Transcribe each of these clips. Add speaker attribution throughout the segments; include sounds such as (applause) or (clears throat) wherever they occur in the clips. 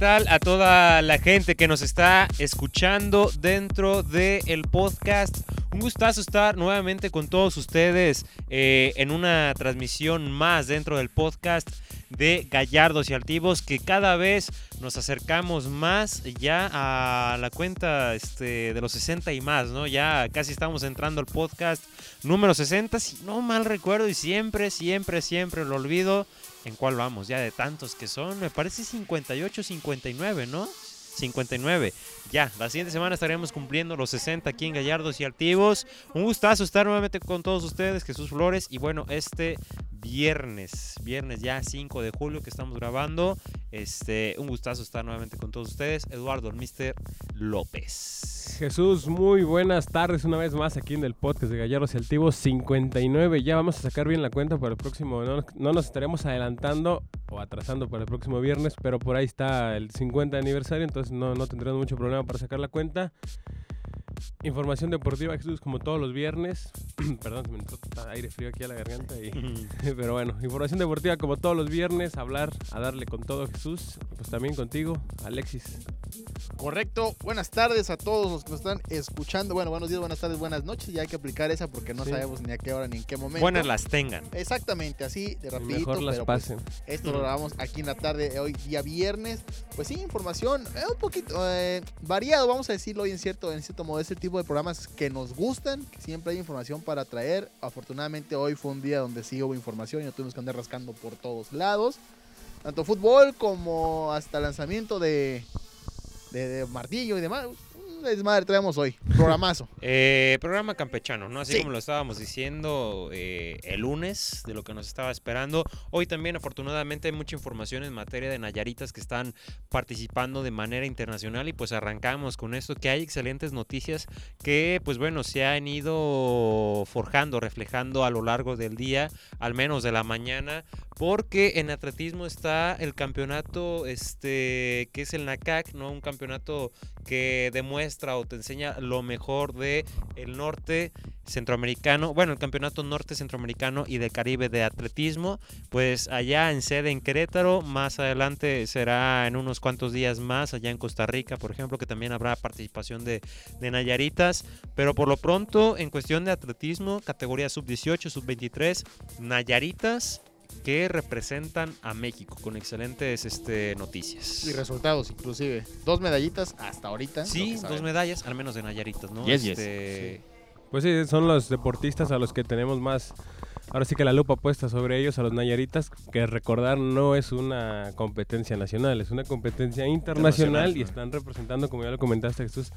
Speaker 1: ¿qué tal a toda la gente que nos está escuchando dentro del podcast? Un gustazo estar nuevamente con todos ustedes eh, en una transmisión más dentro del podcast de Gallardos y Altivos que cada vez nos acercamos más ya a la cuenta este, de los 60 y más, ¿no? Ya casi estamos entrando al podcast número 60, si no mal recuerdo y siempre, siempre, siempre lo olvido. ¿En cuál vamos? Ya de tantos que son, me parece 58, 59, ¿no? 59. Ya, la siguiente semana estaremos cumpliendo los 60 aquí en Gallardos y Altivos. Un gustazo estar nuevamente con todos ustedes, Jesús Flores. Y bueno, este viernes, viernes ya 5 de julio que estamos grabando. Este, un gustazo estar nuevamente con todos ustedes. Eduardo, Mister López.
Speaker 2: Jesús, muy buenas tardes una vez más aquí en el podcast de Gallardos y Altivos 59. Ya vamos a sacar bien la cuenta para el próximo. No, no nos estaremos adelantando o atrasando para el próximo viernes, pero por ahí está el 50 aniversario, entonces no, no tendremos mucho problema para sacar la cuenta. Información deportiva, Jesús, como todos los viernes. (clears throat) Perdón, se me entró aire frío aquí a la garganta. Y... (laughs) (laughs) Pero bueno, información deportiva como todos los viernes. Hablar, a darle con todo, Jesús. Pues también contigo, Alexis.
Speaker 3: Correcto. Buenas tardes a todos los que nos están escuchando. Bueno, buenos días, buenas tardes, buenas noches. Ya hay que aplicar esa porque no
Speaker 2: Sí.
Speaker 3: sabemos ni a qué hora ni en qué momento.
Speaker 1: Buenas las tengan.
Speaker 3: Exactamente, así de rapidito.
Speaker 2: Mejor las
Speaker 3: pero, pues,
Speaker 2: pasen.
Speaker 3: esto (laughs) lo grabamos aquí en la tarde, hoy día viernes. Pues sí, información eh, un poquito eh, variado, vamos a decirlo hoy en cierto, en cierto modo, ese tipo de programas que nos gustan, que siempre hay información para traer. Afortunadamente hoy fue un día donde sí hubo información y no tuvimos que andar rascando por todos lados. Tanto fútbol como hasta lanzamiento de, de, de martillo y demás. Desmadre traemos hoy. Programazo. (laughs)
Speaker 1: Eh, programa campechano, ¿no? Así
Speaker 3: Sí.
Speaker 1: como lo estábamos diciendo eh, el lunes, de lo que nos estaba esperando. Hoy también, afortunadamente, hay mucha información en materia de Nayaritas que están participando de manera internacional y pues arrancamos con esto, que hay excelentes noticias que, pues bueno, se han ido forjando, reflejando a lo largo del día, al menos de la mañana, porque en atletismo está el campeonato, este, que es el NACAC, ¿no? Un campeonato que demuestra o te enseña lo mejor de norte centroamericano, bueno, el campeonato norte centroamericano y del Caribe de atletismo, pues allá en sede en Querétaro, más adelante será en unos cuantos días más allá en Costa Rica, por ejemplo, que también habrá participación de, Nayaritas, pero por lo pronto en cuestión de atletismo, categoría sub-18, sub-23, Nayaritas que representan a México con excelentes este, noticias.
Speaker 3: Y resultados, inclusive. Dos medallitas hasta ahorita.
Speaker 1: Sí, dos medallas, al menos de Nayaritas, ¿no?
Speaker 4: Yes, yes.
Speaker 1: Este,
Speaker 2: Pues sí, son los deportistas a los que tenemos más. Ahora sí que la lupa puesta sobre ellos, a los Nayaritas, que recordar no es una competencia nacional, es una competencia internacional,
Speaker 1: Internacional,
Speaker 2: y están representando, como ya lo comentaste Jesús,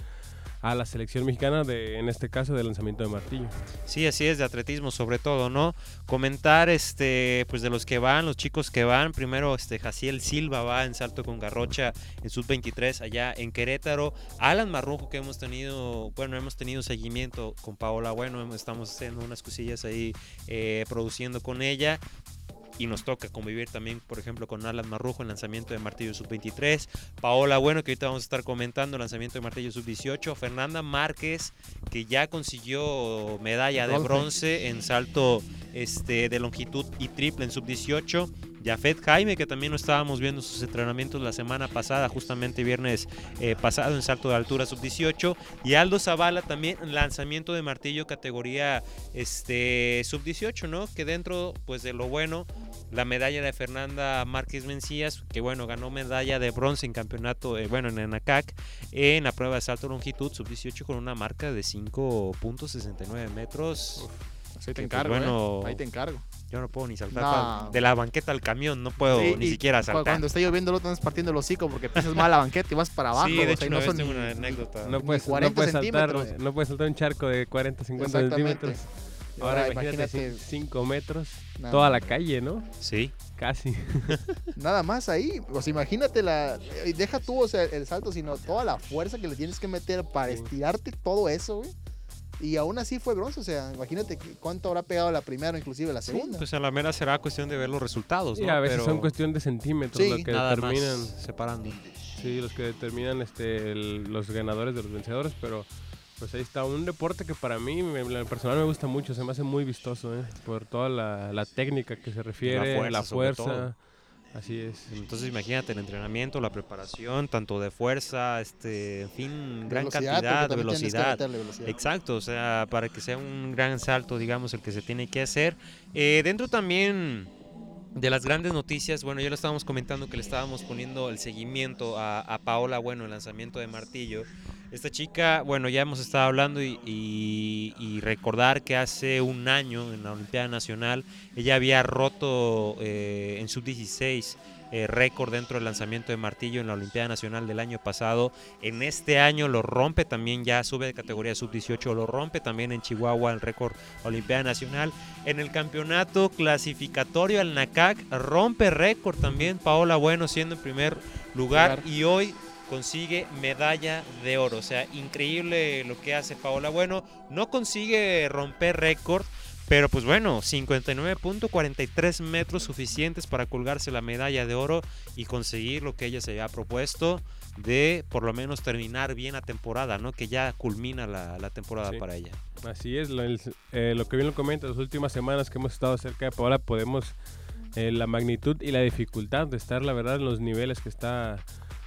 Speaker 2: a la selección mexicana de, en este caso, del lanzamiento de martillo.
Speaker 1: Sí, así es, de atletismo sobre todo, ¿no? Comentar, este, pues de los que van, los chicos que van, primero, este, Jaciel Silva va en salto con garrocha en sub-23 allá en Querétaro, Alan Marrujo que hemos tenido, bueno, hemos tenido seguimiento con Paola, bueno, estamos haciendo unas cosillas ahí eh, produciendo con ella. Y nos toca convivir también, por ejemplo, con Alan Marrujo en lanzamiento de martillo sub-23. Paola Bueno, que ahorita vamos a estar comentando, lanzamiento de martillo sub-18. Fernanda Márquez, que ya consiguió medalla de
Speaker 3: Bronce.
Speaker 1: en salto este, de longitud y triple en sub-18. Jafet Jaime, que también lo estábamos viendo sus entrenamientos la semana pasada, justamente viernes eh, pasado en salto de altura sub-18. Y Aldo Zavala también en lanzamiento de martillo categoría este, sub-18, ¿no? Que dentro pues de lo bueno, la medalla de Fernanda Márquez Mencías, que bueno, ganó medalla de bronce en campeonato, eh, bueno, en Enacac, en la prueba de salto longitud sub-18 con una marca de 5.69 metros.
Speaker 3: Ahí te
Speaker 1: pues,
Speaker 3: encargo,
Speaker 1: bueno,
Speaker 3: ¿eh? Ahí te encargo.
Speaker 1: Yo no puedo ni saltar
Speaker 3: No.
Speaker 1: de la banqueta al camión, no puedo
Speaker 3: Sí,
Speaker 1: ni
Speaker 3: y
Speaker 1: siquiera saltar.
Speaker 3: Cuando está lloviendo, lo estás partiendo el hocico porque pisas mal la banqueta y vas para abajo.
Speaker 1: sí,
Speaker 3: o
Speaker 1: de
Speaker 3: sea,
Speaker 1: hecho,
Speaker 3: no son
Speaker 1: tengo
Speaker 3: ni-
Speaker 1: una anécdota.
Speaker 2: No puedes,
Speaker 3: 40
Speaker 2: no puedes saltar,
Speaker 3: centímetros.
Speaker 2: no puedes saltar un charco de 40, 50
Speaker 3: Exactamente.
Speaker 2: centímetros. Ahora,
Speaker 3: ahora
Speaker 2: imagínate,
Speaker 3: imagínate,
Speaker 2: 5 metros, toda la calle, ¿no?
Speaker 1: Sí,
Speaker 2: Casi. (laughs)
Speaker 3: nada más ahí. O sea, imagínate la. y Deja tú, o sea, el salto, sino toda la fuerza que le tienes que meter para
Speaker 2: Sí.
Speaker 3: estirarte todo eso, güey. Y aún así fue bronce, o sea, imagínate cuánto habrá pegado la primera, inclusive la
Speaker 1: Sí,
Speaker 3: segunda.
Speaker 1: pues a la mera será cuestión de ver los resultados,
Speaker 2: Sí,
Speaker 1: ¿no?
Speaker 2: a veces
Speaker 1: Pero
Speaker 2: son cuestión de centímetros
Speaker 3: Sí,
Speaker 2: lo que
Speaker 1: nada
Speaker 2: determinan.
Speaker 1: más separando.
Speaker 2: Sí, los que determinan este, el- los ganadores de los vencedores, pero pues ahí está un deporte que para mí, me- en personal me gusta mucho, se me hace muy vistoso, ¿eh? por toda la, la técnica que se refiere,
Speaker 1: fuerza,
Speaker 2: la
Speaker 1: sobre
Speaker 2: fuerza,
Speaker 1: todo.
Speaker 2: Así es.
Speaker 1: Entonces imagínate el entrenamiento, la preparación, tanto de fuerza, este, en fin, gran
Speaker 3: Velocidad,
Speaker 1: cantidad de velocidad. Exacto, o sea, para que sea un gran salto, digamos, el que se tiene que hacer. Eh, dentro también de las grandes noticias, bueno, ya lo estábamos comentando que le estábamos poniendo el seguimiento a, a Paola, bueno, el lanzamiento de martillo. Esta chica, bueno, ya hemos estado hablando y, y- y recordar que hace un año en la Olimpiada Nacional ella había roto eh, en sub-16 eh, récord dentro del lanzamiento de martillo en la Olimpiada Nacional del año pasado. En este año lo rompe también, ya sube de categoría sub-18, lo rompe también en Chihuahua el récord Olimpiada Nacional. En el campeonato clasificatorio al NACAC rompe récord también Paola Bueno siendo en primer lugar
Speaker 3: Lugar.
Speaker 1: y hoy consigue medalla de oro. O sea, increíble lo que hace Paola Bueno. No consigue romper récord, pero pues bueno, 59.43 metros suficientes para colgarse la medalla de oro y conseguir lo que ella se había propuesto de por lo menos terminar bien la temporada, ¿no? Que ya culmina la, la temporada
Speaker 2: Sí.
Speaker 1: para ella.
Speaker 2: Así es, lo, el- eh, lo que bien lo comenta, las últimas semanas que hemos estado cerca de Paola podemos eh, la magnitud y la dificultad de estar, la verdad, en los niveles que está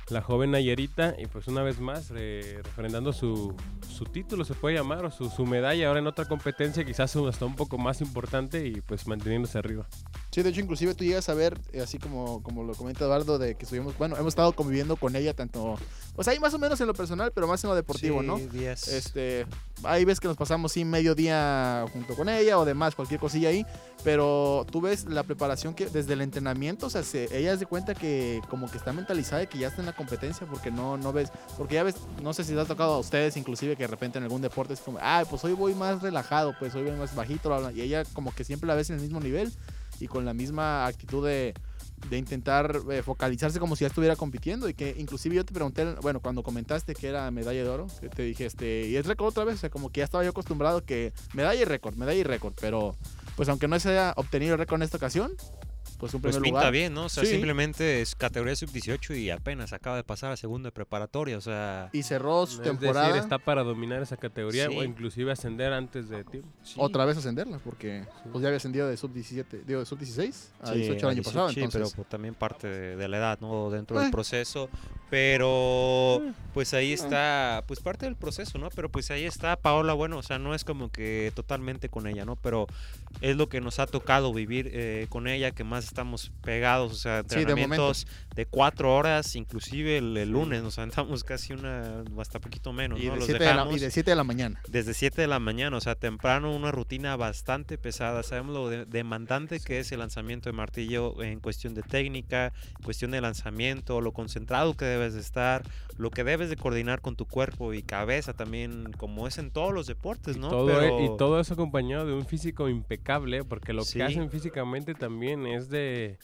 Speaker 2: la joven Nayerita y pues una vez más eh, refrendando su, su título, se puede llamar, o su, su medalla ahora en otra competencia, quizás hasta un poco más importante y pues manteniéndose arriba.
Speaker 3: Sí, de hecho, inclusive tú llegas a ver, eh, así como, como lo comenta Eduardo, de que estuvimos, bueno, hemos estado conviviendo con ella tanto, pues ahí más o menos en lo personal, pero más en lo deportivo, ¿no?
Speaker 1: Sí, días.
Speaker 3: Este, ahí ves que nos pasamos sí medio día junto con ella o demás, cualquier cosilla ahí, pero tú ves la preparación que desde el entrenamiento, o sea, se- ella se cuenta que como que está mentalizada de que ya está en la competencia porque no, no ves, porque ya ves, no sé si les ha tocado a ustedes inclusive que de repente en algún deporte es como, ah, pues hoy voy más relajado, pues hoy voy más bajito, bla, bla", y ella como que siempre la ves en el mismo nivel y con la misma actitud de, de intentar eh, focalizarse como si ya estuviera compitiendo y que inclusive yo te pregunté, bueno, cuando comentaste que era medalla de oro, te dije, este, y es récord otra vez, o sea, como que ya estaba yo acostumbrado que medalla y récord, medalla y récord, pero pues aunque no se haya obtenido el récord en esta ocasión, pues un
Speaker 1: Pues
Speaker 3: primer
Speaker 1: pinta
Speaker 3: lugar.
Speaker 1: bien, ¿no? O sea,
Speaker 3: Sí.
Speaker 1: simplemente es categoría sub-18 y apenas acaba de pasar a segundo de preparatoria, o sea...
Speaker 3: Y cerró su
Speaker 2: Es
Speaker 3: temporada
Speaker 2: decir, está para dominar esa categoría
Speaker 1: Sí.
Speaker 2: o inclusive ascender antes de tiempo.
Speaker 1: sí.
Speaker 3: otra vez ascenderla, porque
Speaker 2: Sí.
Speaker 3: pues ya había ascendido de sub 17, digo, de sub 16 a
Speaker 1: Sí,
Speaker 3: 18 el año
Speaker 1: 18,
Speaker 3: pasado,
Speaker 1: sí,
Speaker 3: entonces.
Speaker 1: pero pues, también parte de, de la edad, ¿no? Dentro
Speaker 3: Eh.
Speaker 1: del proceso. Pero
Speaker 3: Eh.
Speaker 1: pues ahí está, pues parte del proceso, ¿no? Pero pues ahí está Paola, bueno, o sea, no es como que totalmente con ella, ¿no? Pero es lo que nos ha tocado vivir eh, con ella, que más estamos pegados, o sea,
Speaker 3: Sí, de
Speaker 1: entrenamientos cuatro horas, inclusive el, el lunes nos aventamos casi una, hasta poquito menos,
Speaker 3: y,
Speaker 1: ¿no?
Speaker 3: de
Speaker 1: Los
Speaker 3: 7 de la, y de 7 de la mañana.
Speaker 1: desde 7 de la mañana, o sea, temprano, una rutina bastante pesada. Sabemos lo de- demandante que es el lanzamiento de martillo en cuestión de técnica, en cuestión de lanzamiento, lo concentrado que debes de estar, lo que debes de coordinar con tu cuerpo y cabeza también, como es en todos los deportes, ¿no?
Speaker 2: Todo, e-
Speaker 1: Pero-
Speaker 2: Y todo eso acompañado de un físico impecable, porque lo
Speaker 1: Sí.
Speaker 2: que hacen físicamente también es de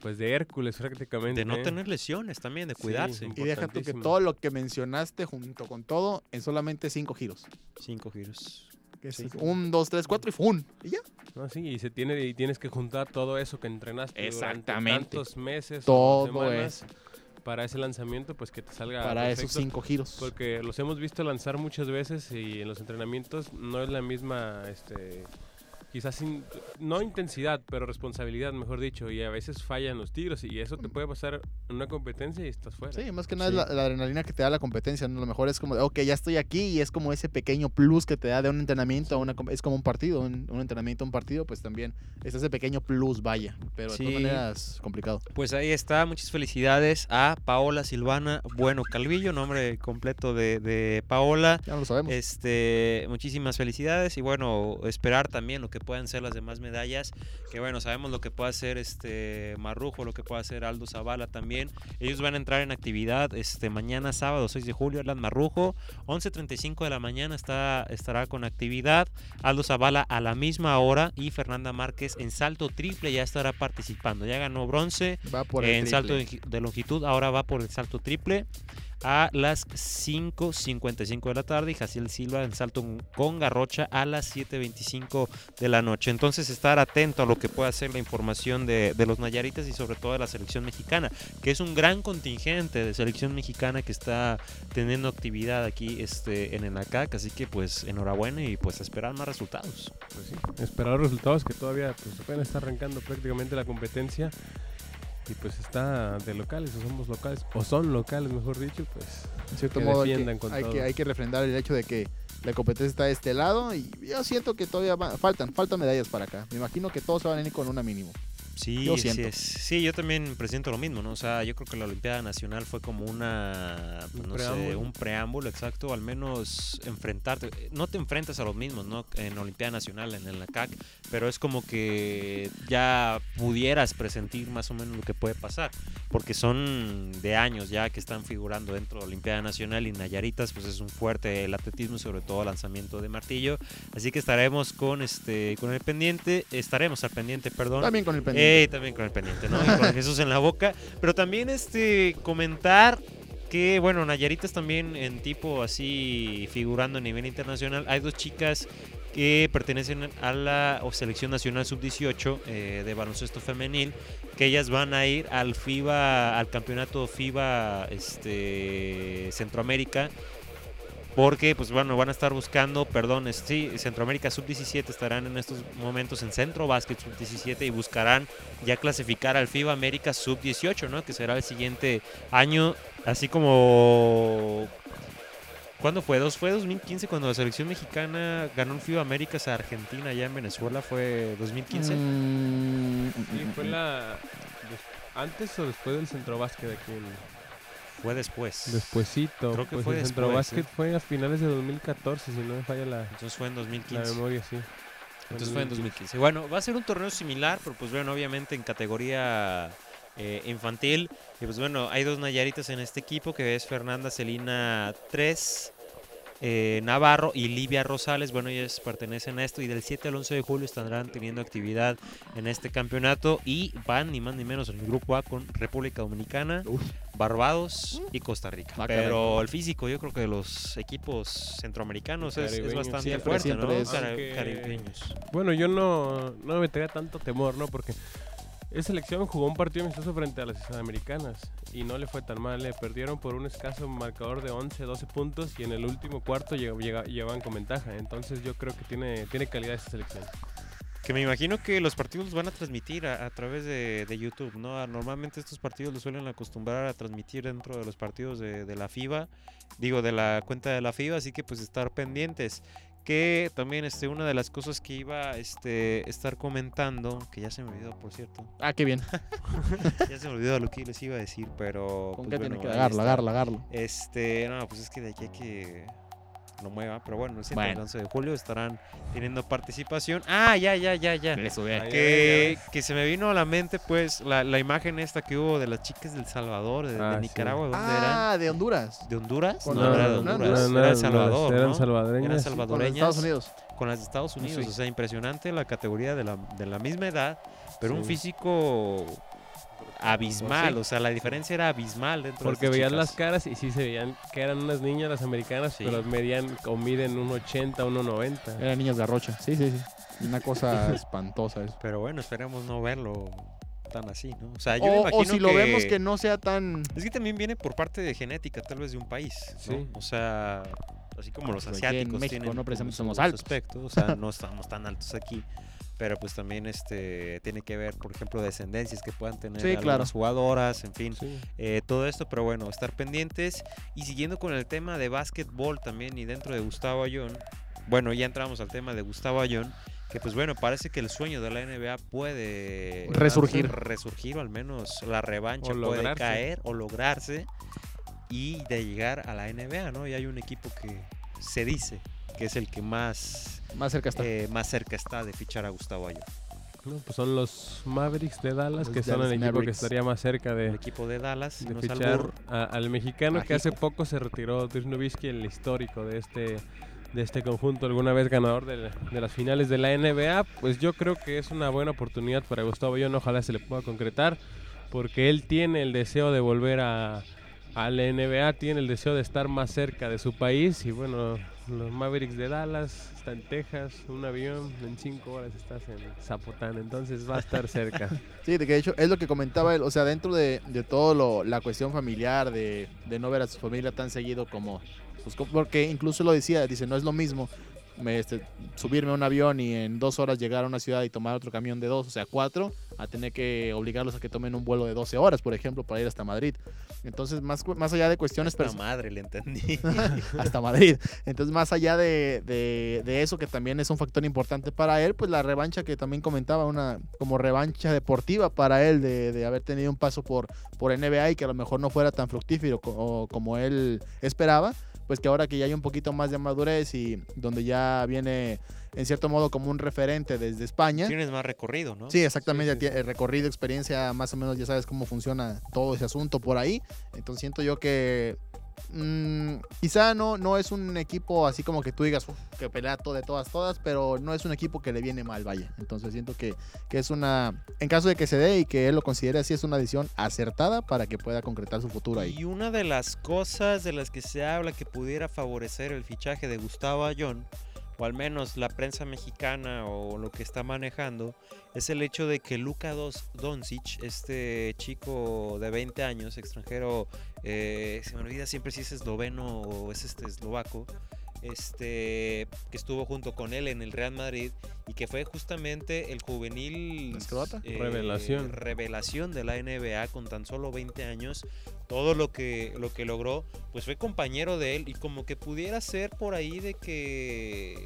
Speaker 2: pues de Hércules (laughs) prácticamente.
Speaker 1: de no tener lesiones también, de cuidarse.
Speaker 2: sí.
Speaker 3: Y deja tú que todo lo que mencionaste junto con todo en solamente 5 giros.
Speaker 1: Cinco giros.
Speaker 3: Que
Speaker 1: Sí.
Speaker 3: un, dos, tres, cuatro y ¡fun! Y ya.
Speaker 2: No, sí, y se tiene y tienes que juntar todo eso que entrenaste
Speaker 3: Exactamente.
Speaker 2: durante tantos meses,
Speaker 3: Todo
Speaker 2: semanas para ese lanzamiento, pues que te salga
Speaker 3: para esos
Speaker 2: perfecto.
Speaker 3: 5 giros.
Speaker 2: Porque los hemos visto lanzar muchas veces y en los entrenamientos no es la misma, este, quizás sin- no intensidad, pero responsabilidad, mejor dicho, y a veces fallan los tiros y eso te puede pasar en una competencia y estás fuera.
Speaker 3: Sí, más que nada
Speaker 1: Sí.
Speaker 3: es la, la adrenalina que te da la competencia. ¿no? Lo mejor es como, de, ok, ya estoy aquí y es como ese pequeño plus que te da de un entrenamiento a una Es como un partido, un, un entrenamiento a un partido, pues también es ese pequeño plus, vaya. Pero de
Speaker 1: Sí.
Speaker 3: todas maneras, complicado.
Speaker 1: Pues ahí está, muchas felicidades a Paola Silvana Bueno Calvillo, nombre completo de, de Paola.
Speaker 3: Ya no lo sabemos.
Speaker 1: Este, muchísimas felicidades y bueno, esperar también lo que puedan ser las demás medallas, que bueno, sabemos lo que puede hacer este Marrujo, lo que puede hacer Aldo Zavala también. Ellos van a entrar en actividad este mañana sábado 6 de julio, Alan Marrujo, 11:35 de la mañana está estará con actividad. Aldo Zavala a la misma hora y Fernanda Márquez en salto triple ya estará participando. Ya ganó bronce
Speaker 3: Va por
Speaker 1: en salto
Speaker 3: triple.
Speaker 1: de, de longitud, ahora va por el salto triple a las 5.55 de la tarde y Jaciel Silva en salto con garrocha a las 7.25 de la noche. Entonces estar atento a lo que pueda ser la información de, de los Nayaritas y sobre todo de la selección mexicana, que es un gran contingente de selección mexicana que está teniendo actividad aquí este, en el ACAC, así que pues enhorabuena y pues esperar más resultados.
Speaker 2: Pues sí, esperar resultados que todavía pues, apenas está arrancando prácticamente la competencia. Y pues está de locales, o somos locales, o son locales, mejor dicho, pues
Speaker 3: En cierto
Speaker 2: que
Speaker 3: modo, hay
Speaker 2: defiendan
Speaker 3: que,
Speaker 2: con
Speaker 3: hay,
Speaker 2: todo.
Speaker 3: que, hay que refrendar el hecho de que la competencia está de este lado y yo siento que todavía va- faltan, faltan medallas para acá. Me imagino que todos se van a ir con una mínimo.
Speaker 1: Sí,
Speaker 3: Yo
Speaker 1: sí es. Sí, yo también presiento lo mismo, ¿no? O sea, yo creo que la Olimpiada Nacional fue como una, pues,
Speaker 2: Un
Speaker 1: no sé,
Speaker 2: preámbulo.
Speaker 1: un preámbulo, exacto, al menos enfrentarte. No te enfrentas a los mismos, ¿no? En la Olimpiada Nacional, en el NACAC, pero es como que ya pudieras presentir más o menos lo que puede pasar, porque son de años ya que están figurando dentro de la Olimpiada Nacional y Nayaritas, pues es un fuerte el atletismo, sobre todo lanzamiento de martillo, así que estaremos con este, con el pendiente, estaremos al pendiente, perdón.
Speaker 3: También con el pendiente.
Speaker 1: Eh, también con el pendiente, ¿no? Y con Jesús en la boca. Pero también este comentar que, bueno, Nayaritas también en tipo así figurando a nivel internacional. Hay dos chicas que pertenecen a la selección nacional sub-18 eh, de baloncesto femenil, que ellas van a ir al FIBA, al campeonato FIBA este, Centroamérica. Porque, pues bueno, van a estar buscando, perdón, sí, Centroamérica Sub-17 estarán en estos momentos en Centro Básquet Sub-17 y buscarán ya clasificar al FIBA América Sub-18, ¿no? Que será el siguiente año, así como... ¿Cuándo fue? ¿Dos? ¿Fue 2015 cuando la selección mexicana ganó el FIBA Américas a Argentina allá en Venezuela? ¿Fue 2015?
Speaker 3: Mm,
Speaker 2: Sí, fue la... ¿Antes o después del centro básquet aquí? en-
Speaker 1: Fue después.
Speaker 2: Despuésito.
Speaker 1: Creo que
Speaker 2: pues
Speaker 1: fue
Speaker 2: el centro
Speaker 1: después,
Speaker 2: básquet
Speaker 1: ¿eh?
Speaker 2: fue a finales de 2014, si no me falla la,
Speaker 1: Entonces fue en
Speaker 2: la
Speaker 1: 2015.
Speaker 2: memoria, sí.
Speaker 1: Entonces fue en 2015. Bueno, va a ser un torneo similar, pero pues bueno, obviamente en categoría eh, infantil. Y pues bueno, hay dos Nayaritas en este equipo, que es Fernanda Celina 3 Navarro y Livia Rosales. Bueno, ellas pertenecen a esto y del 7 al 11 de julio estarán teniendo actividad en este campeonato y van ni más ni menos en el grupo A con República Dominicana,
Speaker 3: Uf.
Speaker 1: Barbados y Costa Rica. Pero el físico yo creo que de los equipos centroamericanos es, bastante
Speaker 3: siempre,
Speaker 1: fuerte,
Speaker 3: siempre
Speaker 1: ¿no?
Speaker 3: es.
Speaker 1: Cara-
Speaker 2: Aunque-
Speaker 1: caribeños.
Speaker 2: Bueno, yo no, no me metería tanto temor, ¿no? Porque esa selección jugó un partido amistoso frente a las americanas y no le fue tan mal. Le perdieron por un escaso marcador de 11, 12 puntos y en el último cuarto llevaban con ventaja. Entonces yo creo que tiene, tiene calidad esa selección.
Speaker 1: Que me imagino que los partidos los van a transmitir a, través de, de YouTube, ¿no? Ah, Normalmente estos partidos los suelen acostumbrar a transmitir dentro de los partidos de, de la FIBA, digo, de la cuenta de la FIBA, así que pues estar pendientes. Que también este, una de las cosas que iba a este, estar comentando, que ya se me olvidó, por cierto,
Speaker 3: Ah, qué bien. (laughs)
Speaker 1: ya se me olvidó lo que les iba a decir, pero...
Speaker 3: ¿Con
Speaker 1: pues,
Speaker 3: qué
Speaker 1: bueno,
Speaker 3: tiene que
Speaker 1: está.
Speaker 3: agarrarlo, agarrarlo?
Speaker 1: Este, no, pues es que de aquí a que lo mueva, pero bueno, el 7
Speaker 3: Bueno.
Speaker 1: al 11 de julio estarán teniendo participación. Ah, ya, ya, ya, ya.
Speaker 3: Eso, ve.
Speaker 2: Ahí-
Speaker 1: Que, que se me vino a la mente, pues, la, la imagen esta que hubo de las chicas del Salvador, de, de
Speaker 2: Ah, sí.
Speaker 1: Nicaragua, ¿dónde eran?
Speaker 3: Ah, de Honduras.
Speaker 1: ¿De Honduras? No,
Speaker 3: la-
Speaker 1: era de
Speaker 3: no,
Speaker 1: Honduras,
Speaker 3: no,
Speaker 1: era
Speaker 2: no,
Speaker 1: de
Speaker 2: no,
Speaker 1: Salvador,
Speaker 2: eran
Speaker 1: ¿no?
Speaker 2: salvadoreñas.
Speaker 1: Eran
Speaker 2: sí.
Speaker 3: Con
Speaker 1: salvadoreñas
Speaker 3: Estados Unidos.
Speaker 1: con las de Estados Unidos,
Speaker 3: Sí.
Speaker 1: o sea, impresionante la categoría de la, de la misma edad, pero un
Speaker 2: Sí.
Speaker 1: físico abismal,
Speaker 3: Sí.
Speaker 1: o sea, la diferencia era abismal dentro
Speaker 2: Porque
Speaker 1: de chicas.
Speaker 2: las caras y sí se veían que eran unas niñas las americanas,
Speaker 1: Sí.
Speaker 2: pero medían o miden un 80, 1.90.
Speaker 3: Eran niños de Arrocha. Sí, sí, sí. Una cosa (laughs) espantosa eso.
Speaker 1: Pero bueno, esperemos no verlo tan así, ¿no? O sea, yo
Speaker 3: O,
Speaker 1: me
Speaker 3: o
Speaker 1: imagino
Speaker 3: si lo vemos que no sea tan...
Speaker 1: Es que también viene por parte de genética, tal vez de un país, ¿no?
Speaker 2: Sí.
Speaker 1: O sea, así como los
Speaker 3: Pues en
Speaker 1: asiáticos
Speaker 3: México
Speaker 1: tienen
Speaker 3: no precisamente somos altos.
Speaker 1: aspectos, o sea, (laughs) no estamos tan altos aquí, pero pues también este tiene que ver, por ejemplo, descendencias que puedan tener
Speaker 3: Sí, claro.
Speaker 1: jugadoras, en fin,
Speaker 2: Sí.
Speaker 1: eh, todo esto, pero bueno, estar pendientes y siguiendo con el tema de básquetbol también y dentro de Gustavo Ayón, bueno, ya entramos al tema de Gustavo Ayón, que pues bueno, parece que el sueño de la NBA puede
Speaker 3: Resurgir.
Speaker 1: resurgir o al menos la revancha
Speaker 2: O
Speaker 1: puede caer o lograrse y de llegar a la NBA, ¿no? Y hay un equipo que se dice que es el que más,
Speaker 3: Más cerca está.
Speaker 1: eh, más cerca está de fichar a Gustavo Ayón.
Speaker 2: No, pues son los Mavericks de Dallas,
Speaker 3: Los
Speaker 2: que son
Speaker 3: Dallas
Speaker 2: el equipo que estaría más cerca
Speaker 1: El
Speaker 2: de,
Speaker 1: equipo de Dallas,
Speaker 2: de fichar a- al mexicano que hace poco se retiró Dirk Nowitzki, el histórico de este de este conjunto, alguna vez ganador de las finales de la NBA, pues yo creo que es una buena oportunidad para Gustavo Ayón, ojalá se le pueda concretar, porque él tiene el deseo de volver a, a la NBA, tiene el deseo de estar más cerca de su país y bueno, los Mavericks de Dallas, está en Texas, un avión, en cinco horas estás en Zapotán, entonces va a estar cerca. (laughs)
Speaker 3: Sí, de que de hecho es lo que comentaba él, o sea, dentro de, de todo lo, la cuestión familiar, de, de no ver a su familia tan seguido como, pues, porque incluso lo decía, dice, no es lo mismo este, subirme a un avión y en dos horas llegar a una ciudad y tomar otro camión de dos, o sea, cuatro, a tener que obligarlos a que tomen un vuelo de 12 horas, por ejemplo, para ir hasta Madrid. Entonces, más, más allá de cuestiones
Speaker 1: Hasta madre, le entendí. (laughs)
Speaker 3: hasta Madrid. Entonces, más allá de, de- de eso, que también es un factor importante para él, pues la revancha que también comentaba, una como revancha deportiva para él de, de haber tenido un paso por, por NBA y que a lo mejor no fuera tan fructífero co- o como él esperaba, pues que ahora que ya hay un poquito más de madurez y donde ya viene en cierto modo como un referente desde España.
Speaker 1: Tienes más recorrido, ¿no?
Speaker 3: Sí, exactamente.
Speaker 2: Sí,
Speaker 3: El recorrido, experiencia, más o menos ya sabes cómo funciona todo ese asunto por ahí. Entonces siento yo que mm, quizá no, no es un equipo así como que tú digas "Uf, que pelea todo de todas, todas, pero no es un equipo que le viene mal, vaya. Entonces siento que, que es una, en caso de que se dé y que él lo considere así, es una decisión acertada para que pueda concretar su futuro ahí.
Speaker 1: Y una de las cosas de las que se habla que pudiera favorecer el fichaje de Gustavo Ayón, o al menos la prensa mexicana o lo que está manejando, es el hecho de que Luka Doncic, este chico de 20 años, extranjero, eh, se me olvida siempre si es esloveno o es este eslovaco, este que estuvo junto con él en el Real Madrid y que fue justamente el juvenil
Speaker 3: ¿Es croata?
Speaker 2: Revelación.
Speaker 1: revelación de la NBA con tan solo 20 años todo lo que lo que logró pues fue compañero de él y como que pudiera ser por ahí de que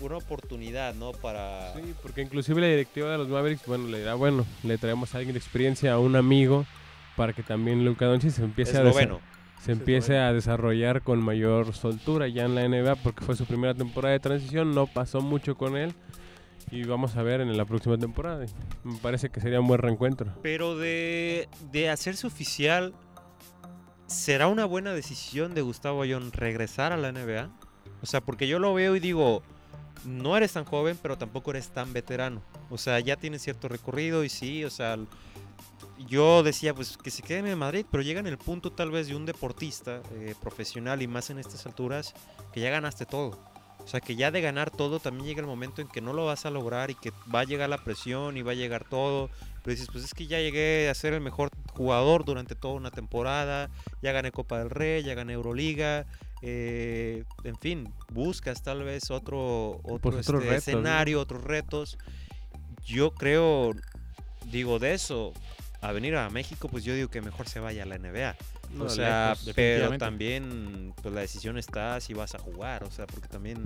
Speaker 1: una oportunidad no para
Speaker 2: Sí, porque inclusive la directiva de los Mavericks, bueno, le dirá, bueno, le traemos a alguien de experiencia, a un amigo, para que también Luka Doncic se empiece, a, desa-
Speaker 1: esloveno
Speaker 2: se empiece a desarrollar con mayor soltura ya en la NBA, porque fue su primera temporada de transición, no pasó mucho con él, y vamos a ver en la próxima temporada. Me parece que sería un buen reencuentro.
Speaker 1: pero de de hacerse oficial será una buena decisión de Gustavo Ayón regresar a la NBA o sea porque yo lo veo y digo no eres tan joven, pero tampoco eres tan veterano. O sea, ya tienes cierto recorrido y sí, o sea, yo decía pues que se queden en Madrid, pero llega en el punto tal vez de un deportista eh, profesional y más en estas alturas que ya ganaste todo. O sea, que ya de ganar todo también llega el momento en que no lo vas a lograr y que va a llegar la presión y va a llegar todo. Pero dices, pues es que ya llegué a ser el mejor jugador durante toda una temporada, ya gané Copa del Rey, ya gané Euroliga, eh, en fin, buscas tal vez otro, otro,
Speaker 2: Pues otros
Speaker 1: este,
Speaker 2: retos, ¿no?
Speaker 1: escenario, otros retos. Yo creo, digo de eso, a venir a México, pues yo digo que mejor se vaya a la NBA.
Speaker 2: No,
Speaker 1: o sea,
Speaker 2: lejos,
Speaker 1: pero también pues la decisión está si vas a jugar, o sea, porque también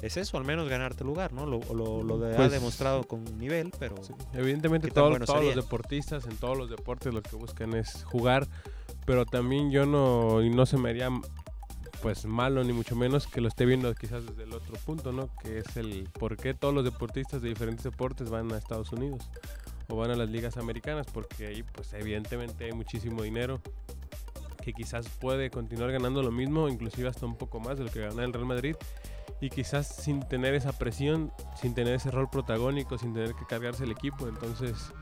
Speaker 1: es eso, al menos ganarte lugar, ¿no? Lo, lo, lo de- ha
Speaker 2: Pues-
Speaker 1: demostrado con nivel, pero
Speaker 2: Sí, Evidentemente
Speaker 1: ¿Qué tan
Speaker 2: todos, los deportistas en todos los deportes lo que buscan es jugar, pero también yo no y no se me haría pues malo ni mucho menos que lo esté viendo quizás desde el otro punto, ¿no? Que es el por qué todos los deportistas de diferentes deportes van a Estados Unidos o van a las ligas americanas porque ahí pues evidentemente hay muchísimo dinero que quizás puede continuar ganando lo mismo, inclusive hasta un poco más de lo que gana el Real Madrid y quizás sin tener esa presión, sin tener ese rol protagónico, sin tener que cargarse el equipo. Entonces,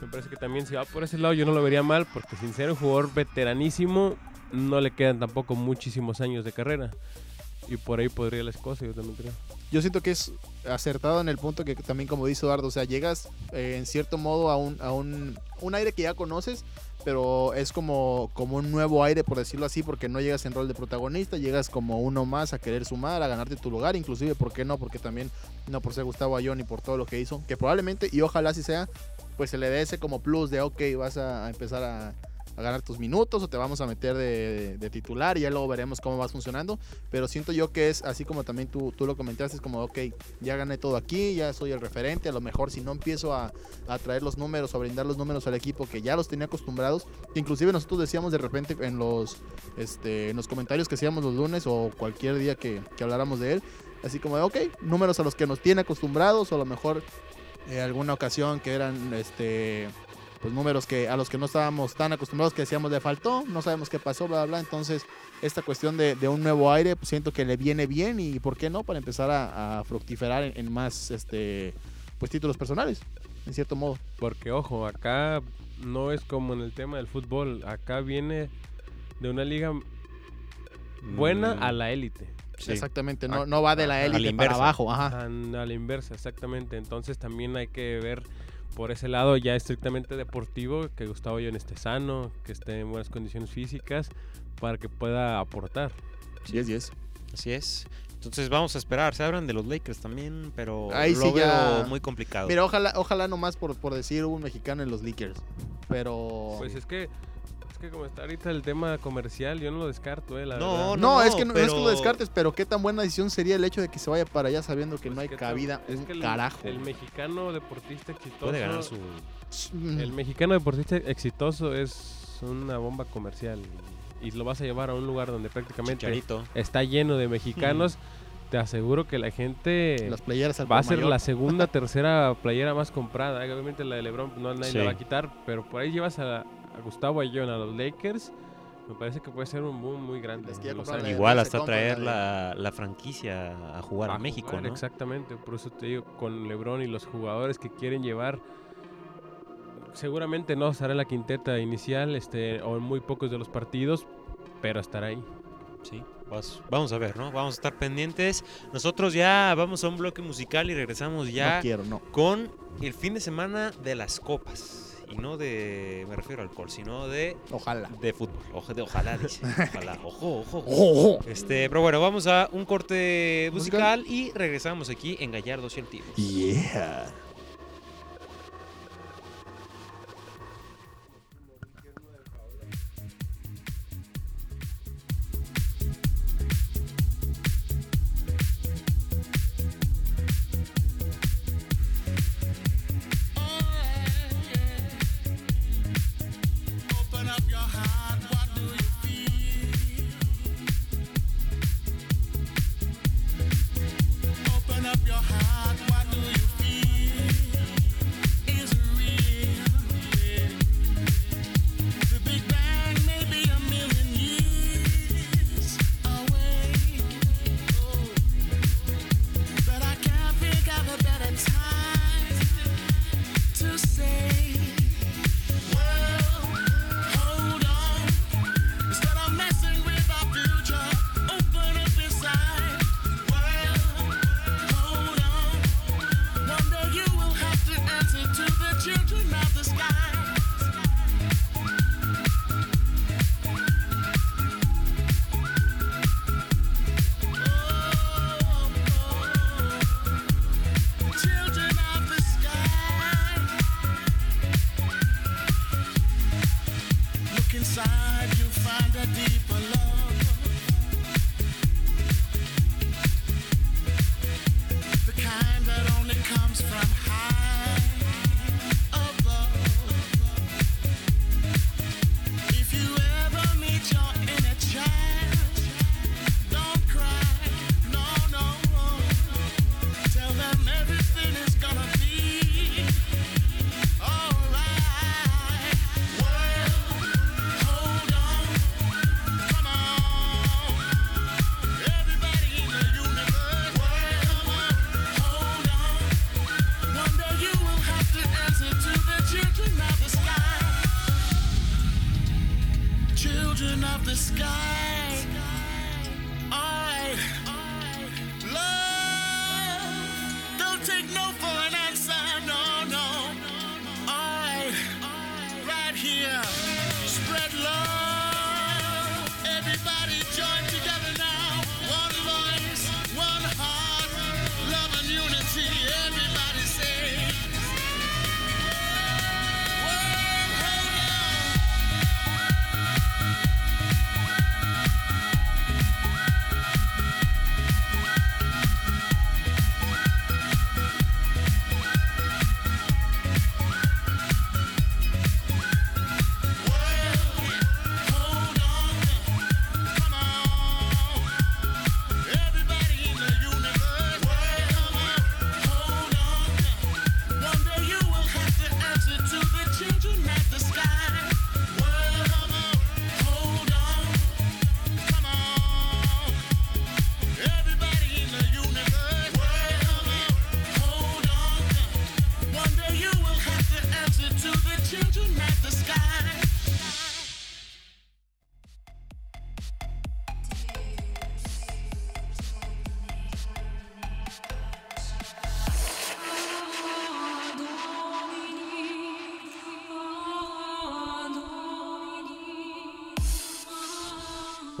Speaker 2: me parece que también si va por ese lado yo no lo vería mal, porque sin ser un jugador veteranísimo, no le quedan tampoco muchísimos años de carrera. Y por ahí podría las cosas, yo también creo.
Speaker 3: Yo siento que es acertado en el punto que también como dice Eduardo, o sea, llegas eh, en cierto modo a un, a un, un aire que ya conoces, pero es como, como un nuevo aire, por decirlo así, porque no llegas en rol de protagonista, llegas como uno más a querer sumar, a ganarte tu lugar, inclusive, ¿por qué no? Porque también, no por ser Gustavo Ayón y por todo lo que hizo, que probablemente, y ojalá así sea, pues se le dé ese como plus de, ok, vas a empezar a, a ganar tus minutos o te vamos a meter de, titular y ya luego veremos cómo vas funcionando. Pero siento yo que es así como también tú, tú lo comentaste, es como, ok, ya gané todo aquí, ya soy el referente, a lo mejor si no empiezo a, a traer los números o a brindar los números al equipo que ya los tenía acostumbrados, inclusive nosotros decíamos de repente en los, este, en los comentarios que hacíamos los lunes o cualquier día que, que habláramos de él, así como de, ok, números a los que nos tiene acostumbrados o a lo mejor eh, alguna ocasión que eran, este pues números que a los que no estábamos tan acostumbrados que decíamos le faltó, no sabemos qué pasó, bla, bla, bla. Entonces, esta cuestión de, de un nuevo aire, pues siento que le viene bien y por qué no, para empezar a, a fructiferar en, en más este pues títulos personales, en cierto modo.
Speaker 2: Porque ojo, acá no es como en el tema del fútbol, acá viene de una liga buena
Speaker 1: Mm,
Speaker 2: a la élite.
Speaker 1: sí.
Speaker 3: Exactamente, no, no va de la
Speaker 1: a la
Speaker 3: élite para abajo, ajá.
Speaker 2: A la inversa, exactamente. Entonces también hay que ver por ese lado ya estrictamente deportivo, que Gustavo Ayón esté sano, que esté en buenas condiciones físicas, para que pueda aportar.
Speaker 3: Sí es, sí es.
Speaker 1: Así es. Entonces vamos a esperar. Se hablan de los Lakers también, pero
Speaker 5: Ahí
Speaker 1: lo
Speaker 5: sí
Speaker 1: veo
Speaker 5: ya-
Speaker 1: muy complicado.
Speaker 5: Mira, ojalá, ojalá nomás por, por decir hubo un mexicano en los Lakers. Pero.
Speaker 2: Pues es que, que como está ahorita el tema comercial, yo no lo descarto, eh, la
Speaker 1: No,
Speaker 2: verdad.
Speaker 5: no,
Speaker 1: no,
Speaker 5: es que no, no es que lo descartes, pero qué tan buena decisión sería el hecho de que se vaya para allá sabiendo que
Speaker 2: Pues
Speaker 5: no hay cabida
Speaker 2: es
Speaker 5: un
Speaker 2: que el,
Speaker 5: carajo.
Speaker 2: El mexicano deportista exitoso.
Speaker 1: puede ganar su.
Speaker 5: Mm,
Speaker 2: El mexicano deportista exitoso es una bomba comercial y, lo vas a llevar a un lugar donde prácticamente
Speaker 1: Chicharito.
Speaker 2: está lleno de mexicanos. Te aseguro que la gente
Speaker 5: Las playeras al
Speaker 2: va a ser
Speaker 5: mayor.
Speaker 2: la segunda, (laughs) tercera playera más comprada. Obviamente la de LeBron no nadie la va a quitar, pero por ahí llevas a, a Gustavo Ayllón a los Lakers. Me parece que puede ser un boom muy grande.
Speaker 5: La.
Speaker 1: Igual hasta traer
Speaker 5: la
Speaker 1: la, la franquicia a jugar a,
Speaker 2: a
Speaker 1: México,
Speaker 2: jugar,
Speaker 1: ¿no?
Speaker 2: Exactamente, por eso te digo, con LeBron y los jugadores que quieren llevar, seguramente no estará en la quinteta inicial este, o en muy pocos de los partidos, pero estará ahí.
Speaker 1: Sí, vas- vamos a ver, ¿no? Vamos a estar pendientes. Nosotros ya vamos a un bloque musical y regresamos ya
Speaker 5: No quiero, no.
Speaker 1: con el fin de semana de las copas. Y no de, me refiero al alcohol, sino de,
Speaker 5: Ojalá.
Speaker 1: de fútbol. Ojo, de ojalá, dice. (laughs) Ojalá, ojo, ojo. ojo. Este, pero bueno, vamos a un corte
Speaker 5: Musical.
Speaker 1: musical y regresamos aquí en Gallardos y Altivos.
Speaker 5: Yeah.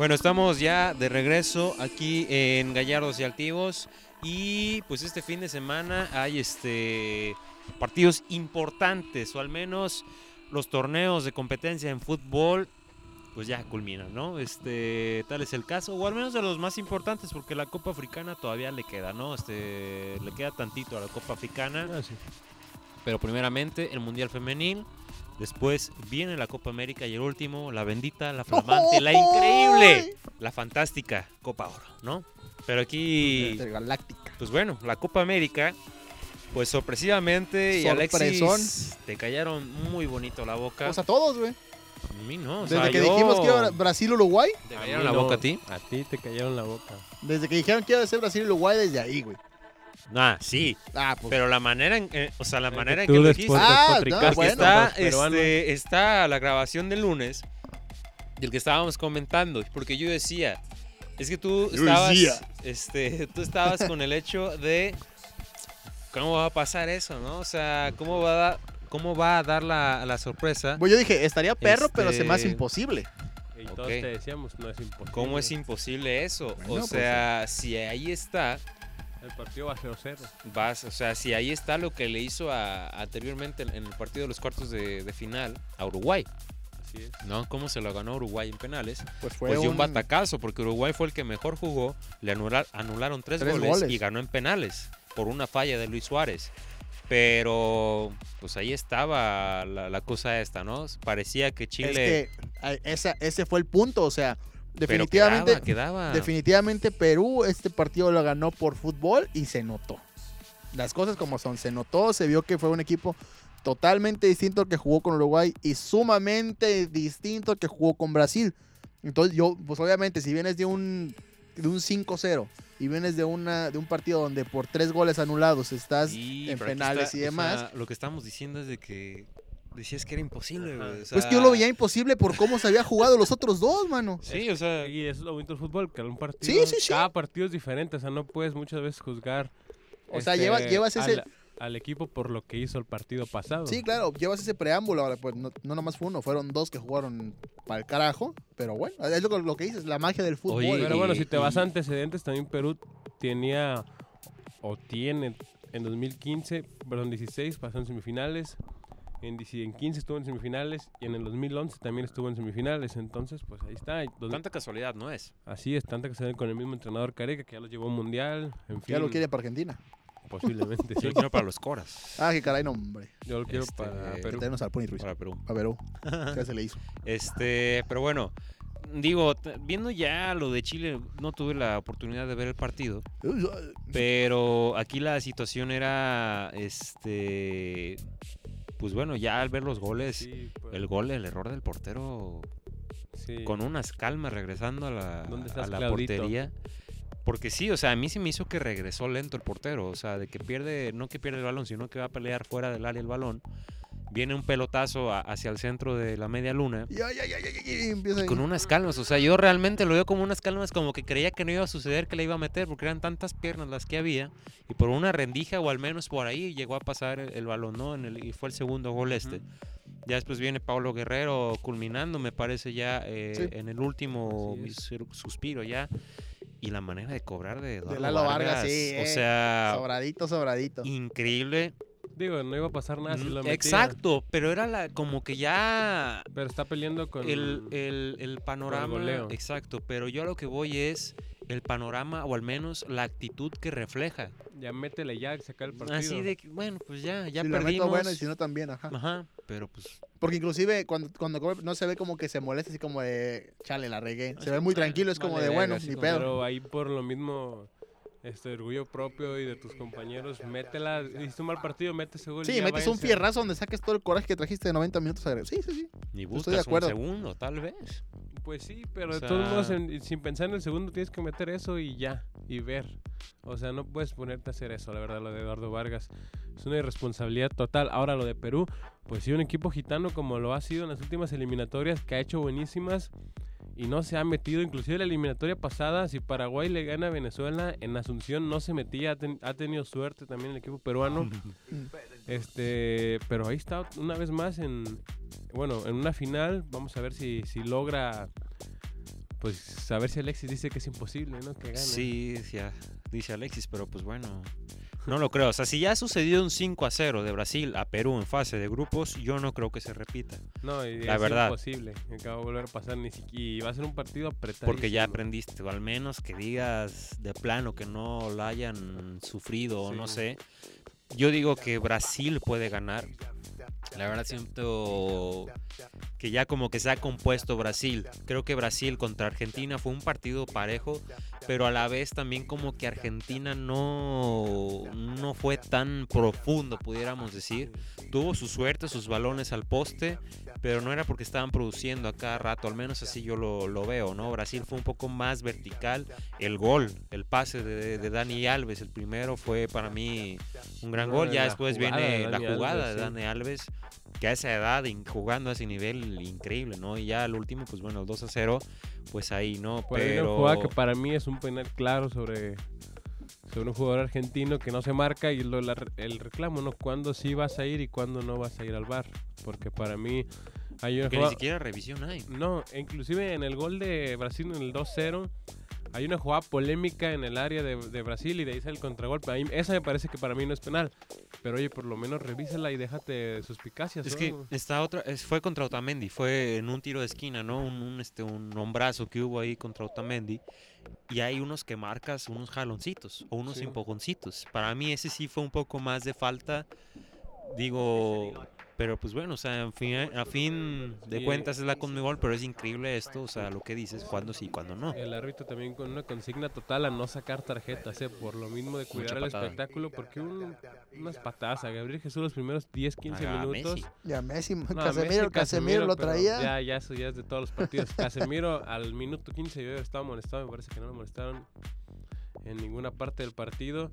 Speaker 1: Bueno, estamos ya de regreso aquí en Gallardos y Altivos y pues este fin de semana hay este partidos importantes o al menos los torneos de competencia en fútbol pues ya culminan, ¿no? Este tal es el caso o al menos de los más importantes porque la Copa Africana todavía le queda, ¿no? Este le queda tantito a la Copa Africana.
Speaker 2: Ah, sí.
Speaker 1: Pero primeramente el Mundial Femenil, después viene la Copa América y el último, la bendita, la flamante, la (laughs) increíble, la fantástica Copa Oro, ¿no? Pero aquí,
Speaker 3: Galáctica.
Speaker 1: pues bueno, la Copa América, pues sorpresivamente y. Alexis, te callaron muy bonito la boca.
Speaker 3: Pues a todos, güey.
Speaker 1: a mí no, o
Speaker 3: Desde
Speaker 1: sea,
Speaker 3: que
Speaker 1: yo-
Speaker 3: dijimos que iba a Brasil-Uruguay,
Speaker 1: ¿Te callaron la
Speaker 2: no,
Speaker 1: boca a ti?
Speaker 2: A ti te cayeron la boca.
Speaker 3: desde que dijeron que iba a ser Brasil-Uruguay, desde ahí, güey.
Speaker 1: Ah, sí,
Speaker 3: Ah, pues.
Speaker 1: pero la manera en, eh, o sea, la
Speaker 2: Es
Speaker 1: manera en
Speaker 2: tú
Speaker 1: que lo dijiste,
Speaker 3: Ah, no, bueno.
Speaker 1: está,
Speaker 2: peruanos.
Speaker 1: este, está la grabación del lunes del que estábamos comentando, porque yo decía, es que tú
Speaker 3: Yo
Speaker 1: estabas,
Speaker 3: decía.
Speaker 1: este, tú estabas con el hecho de cómo va a pasar eso, ¿no? O sea, cómo va a dar, cómo va a dar la, la sorpresa,
Speaker 3: Pues yo dije, estaría perro, pero se me hace
Speaker 1: Este-
Speaker 3: imposible.
Speaker 2: Y todos
Speaker 1: Ok.
Speaker 2: te decíamos, no es imposible.
Speaker 1: cómo es imposible eso,
Speaker 3: Bueno,
Speaker 1: o
Speaker 3: pues,
Speaker 1: sea, si ahí está,
Speaker 2: El partido va a 0-0.
Speaker 1: vas, o sea, si ahí está lo que le hizo a- anteriormente en el partido de los cuartos de, de final a Uruguay,
Speaker 2: Así es.
Speaker 1: ¿no? Cómo se lo ganó Uruguay en penales.
Speaker 3: Pues fue
Speaker 1: Pues un
Speaker 3: un-
Speaker 1: batacazo, porque Uruguay fue el que mejor jugó, le anular- anularon tres,
Speaker 3: Tres
Speaker 1: goles,
Speaker 3: goles.
Speaker 1: y ganó en penales por una falla de Luis Suárez. Pero pues ahí estaba la, la cosa esta, ¿no? Parecía que Chile...
Speaker 3: Es que esa, ese fue el punto, o sea, definitivamente,
Speaker 1: quedaba, quedaba.
Speaker 3: definitivamente Perú este partido lo ganó por fútbol y se notó. Las cosas como son, se notó, se vio que fue un equipo totalmente distinto al que jugó con Uruguay y sumamente distinto al que jugó con Brasil. Entonces yo, pues obviamente, si vienes de un, de un 5-0 y vienes de, una, de un partido donde por tres goles anulados estás
Speaker 1: Sí,
Speaker 3: en penales
Speaker 1: está,
Speaker 3: y
Speaker 1: o
Speaker 3: demás,
Speaker 1: sea, lo que estamos diciendo es de que decías que era imposible,
Speaker 2: Ajá.
Speaker 1: güey, o
Speaker 3: pues que yo lo veía imposible por cómo se había jugado los otros dos, mano.
Speaker 1: Sí, o sea...
Speaker 2: Y eso es lo bonito del fútbol, que un partido,
Speaker 3: Sí, sí, sí.
Speaker 2: cada partido es diferente, o sea, no puedes muchas veces juzgar
Speaker 3: O sea,
Speaker 2: este,
Speaker 3: llevas- llevas ese-
Speaker 2: al, al equipo por lo que hizo el partido pasado.
Speaker 3: Sí, claro, llevas ese preámbulo, ahora pues no, no nomás fue uno, fueron dos que jugaron para el carajo, pero bueno, es lo, lo que dices, la magia del fútbol.
Speaker 1: Oye,
Speaker 2: Pero bueno, si te vas a antecedentes, también Perú tenía o tiene en 2015, perdón, 16 pasó en semifinales, en, 10 en 15 estuvo en semifinales y en el 2011 también estuvo en semifinales, entonces pues ahí está.
Speaker 1: Tanta casualidad no es.
Speaker 2: así es, tanta ven con el mismo entrenador Careca que ya lo llevó a un mundial, en fin,
Speaker 3: ya lo quiere para Argentina.
Speaker 2: posiblemente (laughs)
Speaker 1: Yo
Speaker 2: sí.
Speaker 1: lo quiero para los coras.
Speaker 3: Ah, qué caray, no, hombre.
Speaker 2: Yo lo quiero
Speaker 1: Este,
Speaker 2: para
Speaker 3: Que
Speaker 2: Perú.
Speaker 3: tenemos al Pony Ruiz.
Speaker 1: Para Perú.
Speaker 3: A Perú. (laughs) ¿Qué se le hizo?
Speaker 1: Este, pero bueno, digo, viendo ya lo de Chile, no tuve la oportunidad de ver el partido, pero aquí la situación era, este, pues bueno, ya al ver los goles,
Speaker 2: Sí, pues,
Speaker 1: el gol, el error del portero,
Speaker 2: sí.
Speaker 1: con unas calmas regresando a la,
Speaker 2: ¿Dónde
Speaker 1: a la portería. Porque sí, o sea, a mí se me hizo que regresó lento el portero, o sea, de que pierde, no que pierde el balón, sino que va a pelear fuera del área el balón. Viene un pelotazo a- hacia el centro de la media luna.
Speaker 3: Y ay, ay, ay, ay, ay, empieza
Speaker 1: Y
Speaker 3: ahí.
Speaker 1: con unas calmas, o sea, yo realmente lo veo como unas calmas, como que creía que no iba a suceder que le iba a meter, porque eran tantas piernas las que había, y por una rendija o al menos por ahí llegó a pasar el, el balón, ¿no? En el- y fue el segundo gol este. Ya después viene Pablo Guerrero culminando, me parece ya eh,
Speaker 3: Sí.
Speaker 1: en el último suspiro ya. Y la manera de cobrar de Eduardo
Speaker 3: Lalo Vargas, sí,
Speaker 1: o
Speaker 3: eh,
Speaker 1: sea,
Speaker 3: Sobradito, sobradito.
Speaker 1: increíble.
Speaker 2: Digo, no iba a pasar nada si lo metía.
Speaker 1: Exacto, pero era la como que ya
Speaker 2: Pero está peleando con
Speaker 1: el, el, el panorama.
Speaker 2: goleo.
Speaker 1: Exacto, pero yo a lo que voy es el panorama o al menos la actitud que refleja.
Speaker 2: ya métele ya, saca el partido.
Speaker 1: Así de que, bueno, pues ya, ya
Speaker 3: si
Speaker 1: perdimos.
Speaker 3: meto bueno y si no también, ajá.
Speaker 1: Ajá, pero pues
Speaker 3: Porque inclusive cuando, cuando come, no se ve como que se molesta así como de, chale, la regué. Se ve muy tranquilo, es como
Speaker 2: Vale
Speaker 3: de, bueno, ni pedo.
Speaker 2: Pero ahí por lo mismo, este orgullo propio y de tus compañeros, métela. Hiciste un mal partido, mete ese gol. y
Speaker 3: Sí,
Speaker 2: ya
Speaker 3: metes un fierrazo donde saques todo el coraje que trajiste de 90 minutos. Sí, sí, sí.
Speaker 1: ni
Speaker 3: Estoy de
Speaker 1: buscas un
Speaker 3: acuerdo.
Speaker 1: segundo, tal vez.
Speaker 2: Pues sí, pero
Speaker 1: O
Speaker 2: de todos modos, en- sin pensar en el segundo, tienes que meter eso y ya, y ver. O sea, no puedes ponerte a hacer eso, la verdad, lo de Eduardo Vargas. Es una irresponsabilidad total. Ahora lo de Perú, pues sí, un equipo gitano como lo ha sido en las últimas eliminatorias, que ha hecho buenísimas y no se ha metido. Inclusive la eliminatoria pasada, si Paraguay le gana a Venezuela, en Asunción no se metía, ha, ten- ha tenido suerte también el equipo peruano. Este, pero ahí está una vez más en, bueno, en una final. Vamos a ver si, si logra pues a ver si Alexis dice que es imposible, ¿no? Que gane.
Speaker 1: Sí, ya, dice Alexis, pero pues bueno, no lo creo. O sea, si ya ha sucedido un 5 a 0 de Brasil a Perú en fase de grupos, yo no creo que se repita.
Speaker 2: No, y
Speaker 1: La
Speaker 2: es
Speaker 1: verdad.
Speaker 2: imposible. Acaba de volver a pasar ni siquiera. Y va a ser un partido apretado.
Speaker 1: Porque ya aprendiste, o al menos que digas de plano que no lo hayan sufrido o no sé. Yo digo que Brasil puede ganar. La verdad siento que ya como que se ha compuesto Brasil. Creo que Brasil contra Argentina fue un partido parejo, pero a la vez también como que Argentina no, no fue tan profundo, pudiéramos decir. Tuvo su suerte, sus balones al poste, pero no era porque estaban produciendo a cada rato, al menos así yo lo, lo veo, ¿no? Brasil fue un poco más vertical. El gol, el pase de, de Dani Alves, el primero fue para mí un gran gol. Ya después viene la jugada de. Dani Alves, que a esa edad, jugando a ese nivel increíble, ¿no? Y ya al último, pues bueno, el 2 a 0, pues ahí, ¿no?
Speaker 2: Por ahí una
Speaker 1: Pero...
Speaker 2: jugada que para mí es un penal claro sobre, sobre un jugador argentino que no se marca y lo, la- el reclamo, ¿no? Cuándo sí vas a ir y cuándo no vas a ir al bar. Porque para mí hay una
Speaker 1: que ni siquiera revisión hay.
Speaker 2: No, inclusive en el gol de Brasil en el 2-0 hay una jugada polémica en el área de, de Brasil y de ahí sale el contragolpe. Esa me parece que para mí no es penal. Pero oye, por lo menos revísala y déjate suspicacias.
Speaker 1: Es
Speaker 2: ¿no?
Speaker 1: que está otra, fue contra Otamendi, fue en un tiro de esquina, ¿no? Un, un, este, un hombrazo que hubo ahí contra Otamendi. Y hay unos que marcas unos jaloncitos o unos
Speaker 2: Sí.
Speaker 1: empujoncitos. Para mí ese sí fue un poco más de falta. Digo, pero pues bueno, o sea, en fin, a fin de
Speaker 2: Sí.
Speaker 1: cuentas es la Conmebol, pero es increíble esto, o sea, lo que dices, cuándo sí, cuándo no.
Speaker 2: El árbitro también con una consigna total a no sacar tarjetas, ¿eh? por lo mismo de cuidar el espectáculo, porque un- unas patadas a Gabriel Jesús los primeros 10, 15
Speaker 1: A
Speaker 2: minutos.
Speaker 1: Messi.
Speaker 3: Ya Messi,
Speaker 2: No,
Speaker 3: Casemiro,
Speaker 2: Messi,
Speaker 3: Casemiro lo traía.
Speaker 2: Ya, ya, eso ya es de todos los partidos. (laughs) Casemiro al minuto 15 yo estaba molestado, me parece que no lo molestaron en ninguna parte del partido.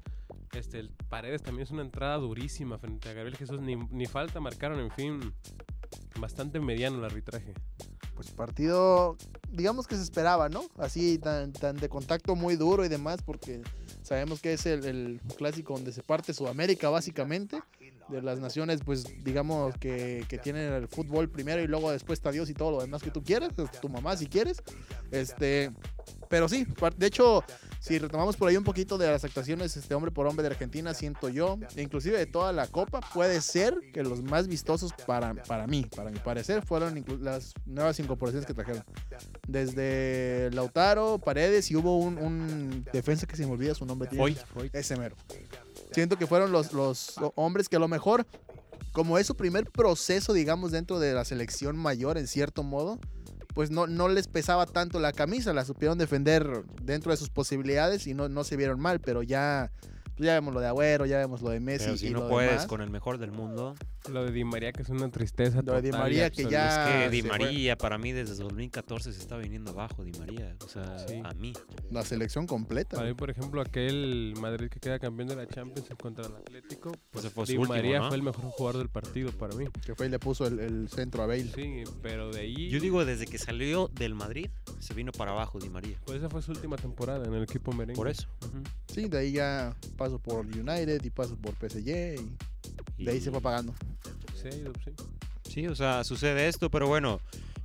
Speaker 2: Este, el Paredes también es una entrada durísima frente a Gabriel Jesús, ni, ni falta marcaron, en fin, bastante mediano el arbitraje.
Speaker 3: Pues partido, digamos que se esperaba, ¿no? Así tan, tan de contacto muy duro y demás, porque sabemos que es el, el clásico donde se parte Sudamérica básicamente, de las naciones, pues digamos que, que tienen el fútbol primero y luego después está Dios y todo lo demás que tú quieras, tu mamá si quieres. Este, pero sí, de hecho, si retomamos por ahí un poquito de las actuaciones este hombre por hombre de Argentina, siento yo, e inclusive de toda la copa, puede ser que los más vistosos para, para mí, para mi parecer, fueron las nuevas incorporaciones que trajeron. Desde Lautaro, Paredes y hubo un, un defensa que se me olvida su nombre.
Speaker 1: Foyt.
Speaker 3: Ese mero. Siento que fueron los, los hombres que a lo mejor, como es su primer proceso, digamos, dentro de la selección mayor, en cierto modo, pues no, no les pesaba tanto la camisa, la supieron defender dentro de sus posibilidades y no, no se vieron mal, pero ya, pues ya vemos lo de Agüero, ya vemos lo de Messi
Speaker 1: Pero si
Speaker 3: y
Speaker 1: no
Speaker 3: lo
Speaker 1: puedes
Speaker 3: demás.
Speaker 1: con el mejor del mundo,
Speaker 2: Lo de Di María que es una tristeza
Speaker 3: Lo de Di María que
Speaker 2: absoluta.
Speaker 3: ya-
Speaker 1: es que Di
Speaker 3: fue.
Speaker 1: María para mí desde 2014 se está viniendo abajo Di María, o sea,
Speaker 2: Sí.
Speaker 1: a mí.
Speaker 3: La selección completa.
Speaker 2: Para mí, por ejemplo, aquel Madrid que queda campeón de la Champions contra el Atlético, pues
Speaker 1: Ese fue
Speaker 2: Di
Speaker 1: último,
Speaker 2: María
Speaker 1: ¿no?
Speaker 2: fue el mejor jugador del partido para mí.
Speaker 3: Que fue y le puso el, el centro a Bale.
Speaker 2: Sí, pero de ahí...
Speaker 1: Yo digo desde que salió del Madrid se vino para abajo Di María.
Speaker 2: Pues esa fue su última temporada en el equipo merengue.
Speaker 1: Por eso.
Speaker 3: Sí, de ahí ya paso por United y paso por PSG y de ahí se fue pagando.
Speaker 2: Sí, sí.
Speaker 1: Sí, o sea, sucede esto, pero bueno,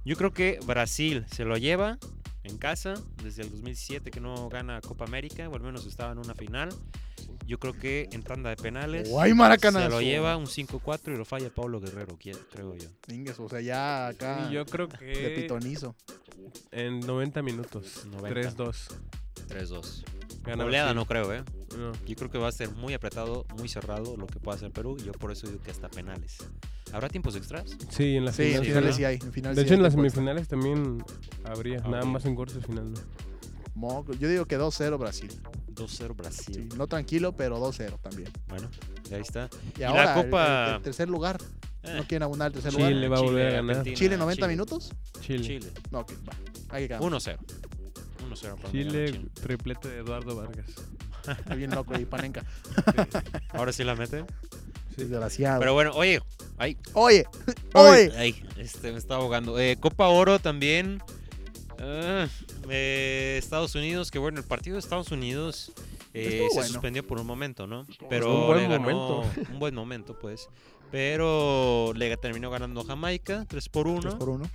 Speaker 1: yo creo que Brasil se lo lleva en casa desde el 2007 que no gana Copa América, o al menos estaba en una final. Yo creo que en tanda de penales
Speaker 3: ¡Guay,
Speaker 1: se
Speaker 3: Maracanazo!
Speaker 1: lo lleva un 5-4 y lo falla Pablo Guerrero, creo yo.
Speaker 3: Ingues, o sea, ya acá
Speaker 2: Y yo creo
Speaker 3: de
Speaker 2: que
Speaker 3: pitonizo.
Speaker 2: en 90 minutos,
Speaker 1: 90.
Speaker 2: 3-2.
Speaker 1: 3-2.
Speaker 2: Gana
Speaker 1: Goleada no creo, ¿eh?
Speaker 2: No.
Speaker 1: Yo creo que va a ser muy apretado, muy cerrado lo que pueda hacer Perú. Y yo por eso digo que hasta penales. ¿Habrá tiempos extras?
Speaker 2: Sí, en la
Speaker 3: Sí, en
Speaker 2: final.
Speaker 1: sí,
Speaker 3: finales
Speaker 1: ¿no?
Speaker 3: sí hay. En finales
Speaker 2: De
Speaker 3: sí
Speaker 2: hecho,
Speaker 3: hay
Speaker 2: en las semifinales también habría, nada más en cuartos final. ¿no?
Speaker 3: Yo digo que 2-0 Brasil.
Speaker 1: 2-0 Brasil.
Speaker 3: Sí, no tranquilo, pero 2-0 también.
Speaker 1: Bueno, ahí está.
Speaker 3: Y,
Speaker 1: la
Speaker 3: ahora, el-
Speaker 1: Copa-
Speaker 3: el, el tercer lugar.
Speaker 1: Eh,
Speaker 3: No quieren abundar el tercer
Speaker 2: Chile
Speaker 3: lugar.
Speaker 2: va a volver a ganar.
Speaker 1: Argentina,
Speaker 3: Chile 90 minutos.
Speaker 2: Chile.
Speaker 1: Chile.
Speaker 3: No, ok, va. Ahí que quedamos.
Speaker 1: 1-0. 1-0 para mí gana
Speaker 2: Chile,
Speaker 1: Chile.
Speaker 2: triplete de Eduardo Vargas. (laughs)
Speaker 3: Está bien loco y panenca.
Speaker 1: Ahora sí la mete.
Speaker 3: Desgraciado.
Speaker 1: Pero bueno, oye, ay,
Speaker 3: Oye, oye.
Speaker 1: ay, este me está ahogando. Eh, Copa Oro también. Ah, eh, Estados Unidos, que bueno, el partido de Estados Unidos eh, se
Speaker 3: bueno.
Speaker 1: suspendió por un momento, ¿no?
Speaker 2: un
Speaker 1: Pero
Speaker 2: buen
Speaker 1: le ganó
Speaker 2: momento. (laughs)
Speaker 1: un buen momento, pues. Pero le terminó ganando Jamaica 3 por 1.
Speaker 3: 3 por 1.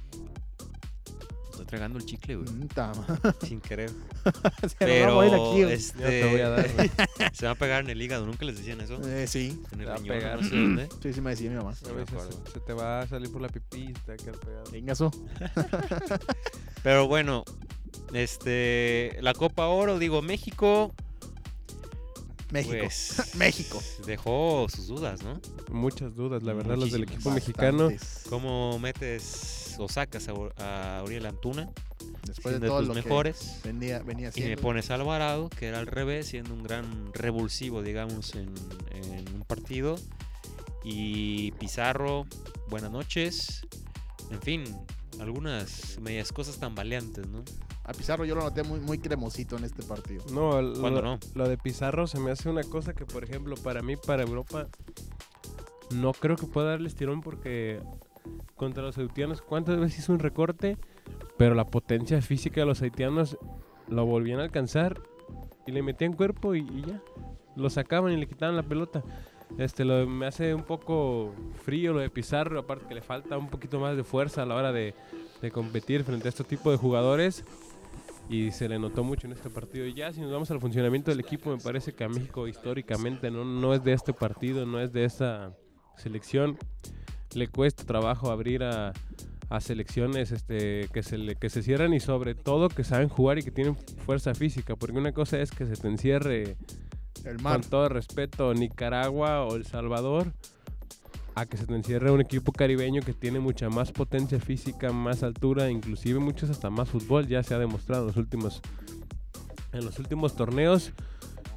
Speaker 1: entregando el chicle, güey.
Speaker 3: Mm, (laughs)
Speaker 1: Sin querer. (laughs)
Speaker 3: Se
Speaker 1: Pero
Speaker 3: aquí,
Speaker 1: este,
Speaker 2: te voy a dar.
Speaker 1: se va a pegar en el hígado. ¿Nunca les decían eso?
Speaker 3: Eh, sí,
Speaker 1: En el
Speaker 2: va a
Speaker 1: riñón,
Speaker 2: pegar.
Speaker 1: no sé dónde.
Speaker 3: sí, sí me decía mi mamá.
Speaker 2: A
Speaker 1: me
Speaker 2: se, se te va a salir por la pipí y te va a quedar pegado.
Speaker 3: Venga, eso.
Speaker 1: Pero bueno, este, la Copa Oro, digo, México,
Speaker 3: México.
Speaker 1: pues, (laughs)
Speaker 3: México.
Speaker 1: dejó sus dudas, ¿no?
Speaker 2: Muchas dudas, la verdad, los del
Speaker 1: Muchísimas.
Speaker 2: equipo mexicano.
Speaker 1: ¿Cómo metes o sacas a, a Uriel Antuna,
Speaker 3: Después de
Speaker 1: siendo
Speaker 3: todo
Speaker 1: tus
Speaker 3: lo
Speaker 1: mejores?
Speaker 3: que venía, venía
Speaker 1: Y me pones a Alvarado, que era al revés, siendo un gran revulsivo, digamos, en, en un partido. Y Pizarro, buenas noches. En fin, algunas medias cosas tambaleantes, ¿no?
Speaker 3: A Pizarro yo lo noté muy, muy cremosito en este partido.
Speaker 2: No, lo,
Speaker 1: ¿Cuándo no?
Speaker 2: lo de Pizarro se me hace una cosa que, por ejemplo, para mí, para Europa, no creo que pueda darles tirón porque contra los haitianos, ¿cuántas veces hizo un recorte? Pero la potencia física de los haitianos lo volvían a alcanzar y le metían cuerpo y, y ya. Lo sacaban y le quitaban la pelota. Este, me hace un poco frío lo de Pizarro, aparte que le falta un poquito más de fuerza a la hora de, de competir frente a este tipo de jugadores y se le notó mucho en este partido. Y ya si nos vamos al funcionamiento del equipo, me parece que a México históricamente no, no es de este partido, no es de esta selección. Le cuesta trabajo abrir a, a selecciones este, que, se le, que se cierran y sobre todo que saben jugar y que tienen fuerza física. Porque una cosa es que se te encierre,
Speaker 3: El mar.
Speaker 2: con todo respeto, Nicaragua o El Salvador. A que se te encierre un equipo caribeño que tiene mucha más potencia física, más altura, inclusive muchos hasta más fútbol, ya se ha demostrado en los últimos, en los últimos torneos.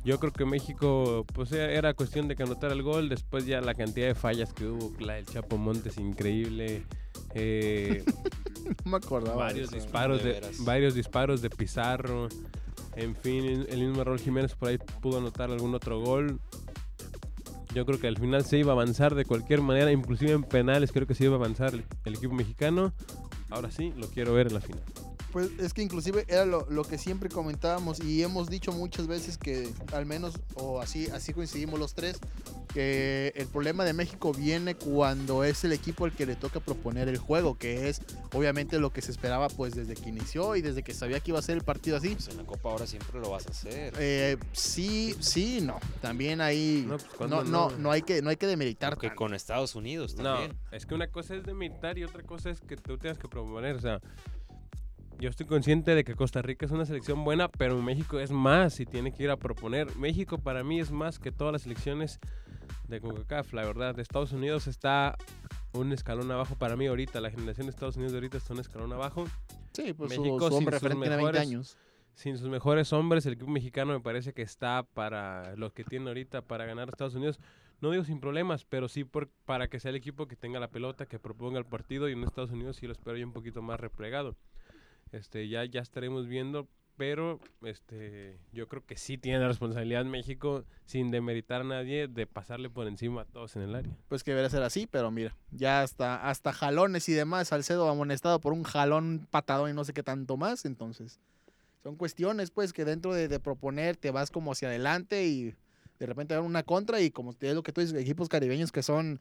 Speaker 2: Yo creo que México, pues era era cuestión de que anotara el gol, después ya la cantidad de fallas que hubo, la del Chapo Montes increíble, eh, (laughs)
Speaker 3: No me acordaba. de
Speaker 2: varios
Speaker 3: eso.
Speaker 2: disparos
Speaker 1: de
Speaker 2: de, varios disparos de Pizarro, en fin, el mismo Raúl Jiménez por ahí pudo anotar algún otro gol. Yo creo que al final se iba a avanzar de cualquier manera, inclusive en penales creo que se iba a avanzar el, equipo mexicano. Ahora sí, lo quiero ver en la final.
Speaker 3: Pues es que inclusive era lo, lo que siempre comentábamos y hemos dicho muchas veces que al menos, o así, así coincidimos los tres, que el problema de México viene cuando es el equipo el que le toca proponer el juego, que es obviamente lo que se esperaba pues desde que inició y desde que sabía que iba a ser el partido así.
Speaker 1: Pues en la Copa ahora siempre lo vas a hacer.
Speaker 3: Eh, sí, sí, no. También ahí
Speaker 2: No, pues,
Speaker 3: no,
Speaker 2: ¿cuándo
Speaker 3: no,
Speaker 2: no?
Speaker 3: hay que no hay que demeritar.
Speaker 1: Que con Estados Unidos
Speaker 2: No,
Speaker 1: también.
Speaker 2: es que una cosa es de militar y otra cosa es que tú tengas que proponer. O sea, yo estoy consciente de que Costa Rica es una selección buena, pero México es más y tiene que ir a proponer. México para mí es más que todas las selecciones de CONCACAF, la verdad. De Estados Unidos está un escalón abajo para mí ahorita. La generación de Estados Unidos de ahorita está un escalón abajo.
Speaker 3: Sí, pues
Speaker 2: México
Speaker 3: su, su
Speaker 2: sin
Speaker 3: hombre
Speaker 2: sus
Speaker 3: tiene 20
Speaker 2: mejores-
Speaker 3: años.
Speaker 2: Sin sus mejores hombres, el equipo mexicano me parece que está para lo que tiene ahorita para ganar a Estados Unidos. No digo sin problemas, pero sí por, para que sea el equipo que tenga la pelota, que proponga el partido. Y en Estados Unidos sí lo espero yo un poquito más replegado. Este, ya, ya estaremos viendo, pero este, yo creo que sí tiene la responsabilidad México, sin demeritar a nadie, de pasarle por encima a todos en el área.
Speaker 3: Pues que debería ser así, pero mira, ya hasta, hasta jalones y demás, Salcedo amonestado por un jalón patadón y no sé qué tanto más, entonces son cuestiones pues que dentro de, proponer te vas como hacia adelante y de repente dar una contra y como es lo que tú dices, equipos caribeños que son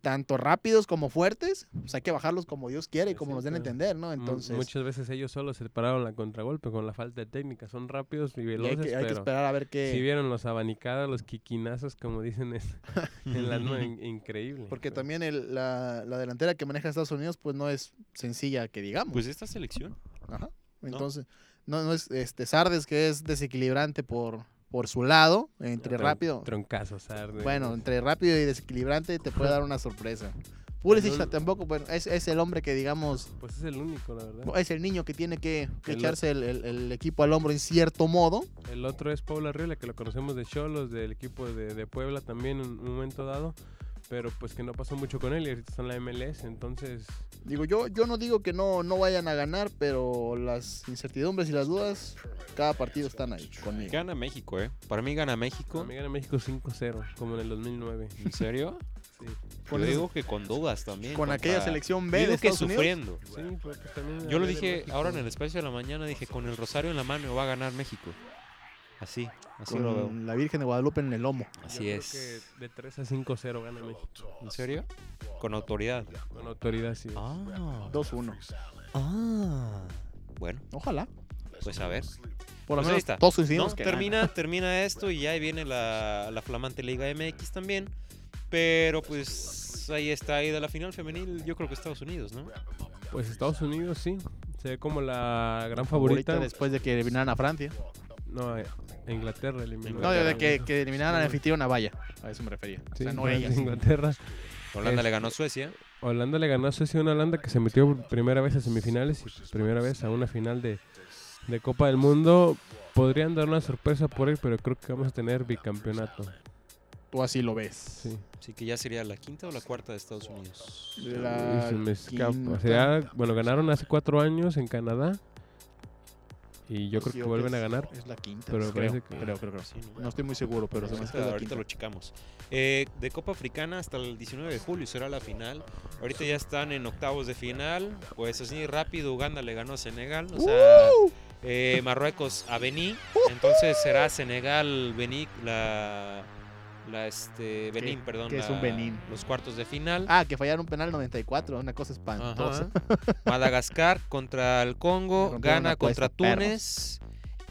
Speaker 3: tanto rápidos como fuertes, pues hay que bajarlos como Dios quiere y como nos den a entender, ¿no? Entonces
Speaker 2: Muchas veces ellos solo se pararon la contragolpe con la falta de técnica. Son rápidos y
Speaker 3: y hay,
Speaker 2: veloces,
Speaker 3: que, hay que esperar a ver qué...
Speaker 2: Si vieron los abanicadas, los quiquinazos, como dicen en, (laughs) en la nube, in- increíble.
Speaker 3: Porque
Speaker 2: Pero-
Speaker 3: también el- la, la delantera que maneja Estados Unidos pues no es sencilla que digamos.
Speaker 1: Pues esta selección.
Speaker 3: Ajá. Entonces, no, no es este Sardes que es desequilibrante por, por su lado, entre
Speaker 2: Tron-
Speaker 3: rápido.
Speaker 2: Troncazo, Sardes.
Speaker 3: Bueno, entre rápido y desequilibrante te puede dar una sorpresa. Pulisic
Speaker 2: no-
Speaker 3: tampoco, bueno, es, es el hombre que digamos,
Speaker 2: Pues es el único, la verdad.
Speaker 3: es el niño que tiene que, que
Speaker 2: El-
Speaker 3: echarse el, el- el equipo al hombro en cierto modo.
Speaker 2: El otro es Paula Arriola, que lo conocemos de Cholos, del equipo de, de Puebla también en un momento dado. Pero pues que no pasó mucho con él y ahorita está en la MLS, entonces...
Speaker 3: Digo, yo, yo no digo que no, no vayan a ganar, pero las incertidumbres y las dudas, cada partido están ahí conmigo.
Speaker 1: Gana México, ¿eh? Para mí gana México.
Speaker 2: Para mí gana México 5-0, como en el 2009.
Speaker 1: ¿En serio?
Speaker 2: Sí,
Speaker 3: Con
Speaker 1: Yo digo que con dudas también.
Speaker 3: Con aquella selección
Speaker 1: Yo
Speaker 3: B de
Speaker 1: digo que
Speaker 3: Estados Unidos.
Speaker 1: sufriendo.
Speaker 2: sí pues, también
Speaker 1: Yo lo
Speaker 2: de
Speaker 1: dije ahora en el espacio de la mañana, dije, con el rosario en la mano va a ganar México. Así, así lo veo.
Speaker 3: Con la Virgen de Guadalupe en el lomo.
Speaker 2: Yo
Speaker 1: Así
Speaker 2: creo
Speaker 1: es.
Speaker 2: que de 3 a 5-0 gana México.
Speaker 1: ¿En serio? Con autoridad.
Speaker 2: Con autoridad, sí.
Speaker 1: Ah.
Speaker 3: 2-1.
Speaker 1: Ah. Bueno,
Speaker 3: Ojalá.
Speaker 1: pues a ver.
Speaker 3: Por lo
Speaker 1: Pues
Speaker 3: menos
Speaker 1: está.
Speaker 3: todos
Speaker 1: ¿no?
Speaker 3: que
Speaker 1: termina, termina esto y ya ahí viene la, la flamante Liga MX también. Pero pues ahí está, ahí de la final femenil, yo creo que Estados Unidos, ¿no?
Speaker 2: Pues Estados Unidos sí. Se ve como la gran
Speaker 3: favorita
Speaker 2: favorita.
Speaker 3: después de que eliminaran a Francia.
Speaker 2: No, eh, Inglaterra eliminó.
Speaker 3: No, de que, que eliminaran a anfitrión a Valla. A eso me refería. O sea, no ellas.
Speaker 2: Inglaterra.
Speaker 1: Holanda
Speaker 2: Es-
Speaker 1: le ganó a Suecia.
Speaker 2: Holanda le ganó a Suecia, una Holanda que se metió por primera vez a semifinales y primera vez a una final de, de Copa del Mundo. Podrían dar una sorpresa por él, pero creo que vamos a tener bicampeonato.
Speaker 3: Tú así lo ves.
Speaker 2: Sí.
Speaker 1: Así que ya sería la quinta o la cuarta de Estados Unidos.
Speaker 3: La
Speaker 2: Uy, se me escapa. O
Speaker 3: quinta.
Speaker 2: sea, bueno, ganaron hace cuatro años en Canadá. Y yo creo que vuelven a ganar.
Speaker 3: Es la quinta.
Speaker 2: pero
Speaker 3: creo,
Speaker 2: que-
Speaker 3: creo, creo, creo.
Speaker 1: Sí, ¿no?
Speaker 3: No estoy muy seguro, pero se me hace
Speaker 1: Ahorita,
Speaker 3: quinta.
Speaker 1: lo checamos. Eh, de Copa Africana hasta el 19 de julio será la final. Ahorita ya están en octavos de final. Pues así rápido, Uganda le ganó a Senegal. O sea, eh, Marruecos a Benín. Entonces será Senegal, Benín, la, la este, Benín, perdón.
Speaker 3: qué es
Speaker 1: la-
Speaker 3: un Benín?
Speaker 1: Los cuartos de final.
Speaker 3: Ah, que fallaron un penal 94, una cosa espantosa.
Speaker 1: Ajá. (laughs) Madagascar contra el Congo, Ghana contra Túnez,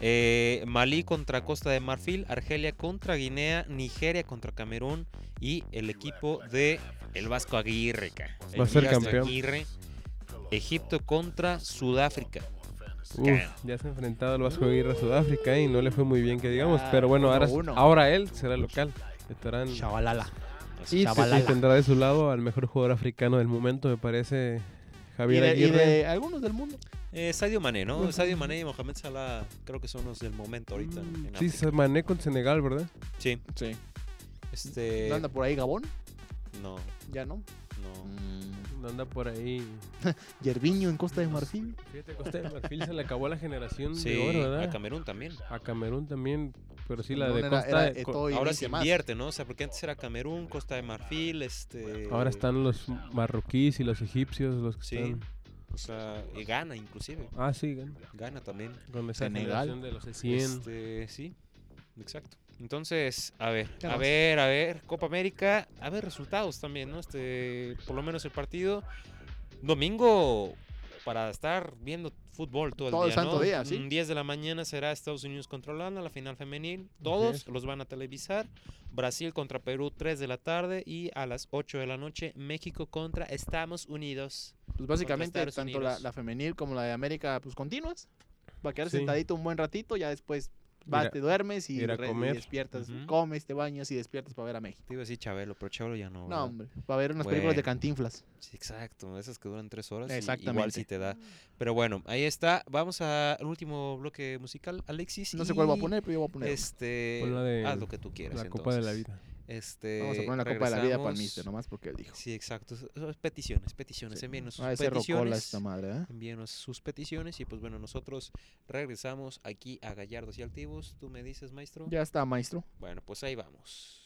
Speaker 1: eh, Malí contra Costa de Marfil, Argelia contra Guinea, Nigeria contra Camerún y el equipo de el Vasco Aguirre. El
Speaker 2: Va a ser campeón.
Speaker 1: Aguirre, Egipto contra Sudáfrica.
Speaker 2: Uf, ya se ha enfrentado el Vasco Aguirre a Sudáfrica y no le fue muy bien, que digamos.
Speaker 3: Ah,
Speaker 2: pero bueno, ahora,
Speaker 3: 1-1.
Speaker 2: ahora él será local. Estarán
Speaker 3: Chavalala.
Speaker 1: Así
Speaker 2: Y,
Speaker 3: Chavalala.
Speaker 2: y tendrá de su lado al mejor jugador africano del momento, me parece,
Speaker 3: Y
Speaker 2: Javier
Speaker 3: de, y
Speaker 2: Aguirre.
Speaker 3: de algunos del mundo.
Speaker 1: Eh, Sadio Mané, ¿no?
Speaker 2: Ujú.
Speaker 1: Sadio Mané y Mohamed Salah creo que son los del momento ahorita.
Speaker 2: Mm,
Speaker 1: en
Speaker 2: sí, se mané con Senegal, ¿verdad?
Speaker 1: sí.
Speaker 3: Sí.
Speaker 1: Este,
Speaker 3: ¿No anda por ahí Gabón?
Speaker 1: no,
Speaker 3: Ya no.
Speaker 1: No.
Speaker 3: Mm.
Speaker 2: No anda por ahí. (laughs)
Speaker 3: Yerviño en Costa de Marfil.
Speaker 2: Fíjate, Costa de Marfil se le acabó la generación
Speaker 1: Sí,
Speaker 2: de oro, ¿verdad?
Speaker 1: a Camerún también.
Speaker 2: A Camerún también, pero sí, la
Speaker 3: Camerún
Speaker 2: de
Speaker 3: era-
Speaker 2: Costa.
Speaker 3: era
Speaker 2: de- co-
Speaker 1: Ahora
Speaker 3: 20
Speaker 1: se
Speaker 3: más.
Speaker 1: invierte, ¿no? O sea, porque antes era Camerún, Costa de Marfil, este...
Speaker 2: ahora están los marroquíes y los egipcios, los que
Speaker 1: Sí.
Speaker 2: están.
Speaker 1: O sea, y Ghana inclusive.
Speaker 2: Ah, sí, gan-
Speaker 1: Gana también.
Speaker 2: con esa
Speaker 3: Senegal.
Speaker 2: generación de los de 100.
Speaker 1: Este, sí, exacto. Entonces, a ver,
Speaker 3: ¿Qué
Speaker 1: a ver, a ver, Copa América, a ver resultados también, ¿no? Este, por lo menos el partido. Domingo para estar viendo fútbol todo el
Speaker 3: Todo el
Speaker 1: día,
Speaker 3: santo
Speaker 1: ¿no?
Speaker 3: día, sí.
Speaker 1: Mm, 10 de la mañana será Estados Unidos contra Holanda, la final femenil. Todos los van a televisar. Brasil contra Perú, 3 de la tarde. Y a las 8 de la noche, México contra Estados Unidos.
Speaker 3: Pues básicamente tanto la, la femenil como la de América, pues continuas. Va a quedar
Speaker 2: Sí.
Speaker 3: sentadito un buen ratito, ya después vas, te duermes y, re- despiertas,
Speaker 1: Ujú.
Speaker 3: comes, te bañas y despiertas para ver a México.
Speaker 1: Te iba a decir Chabelo, pero Chabelo ya no.
Speaker 3: No, hombre, para ver unas películas de cantinflas.
Speaker 1: Sí, exacto, esas que duran tres horas. y Igual
Speaker 3: Exactamente.
Speaker 1: sí te da. Pero bueno, ahí está. Vamos a- al último bloque musical, Alexis.
Speaker 3: No sé cuál voy a poner, pero yo voy a poner.
Speaker 1: Este,
Speaker 2: la de
Speaker 1: lo que tú quieras.
Speaker 2: la Copa de la. Vida.
Speaker 1: Este,
Speaker 3: Vamos a poner la Copa de la Vida para el mister, nomás porque él dijo.
Speaker 1: Sí, exacto. Peticiones, peticiones.
Speaker 3: Sí.
Speaker 1: Envíenos sus
Speaker 3: Ah,
Speaker 1: peticiones.
Speaker 3: esta madre, ¿eh?
Speaker 1: Envíenos sus peticiones y pues bueno, nosotros regresamos aquí a Gallardos y Altivos. ¿Tú me dices, maestro?
Speaker 3: Ya está, maestro.
Speaker 1: Bueno, pues ahí vamos.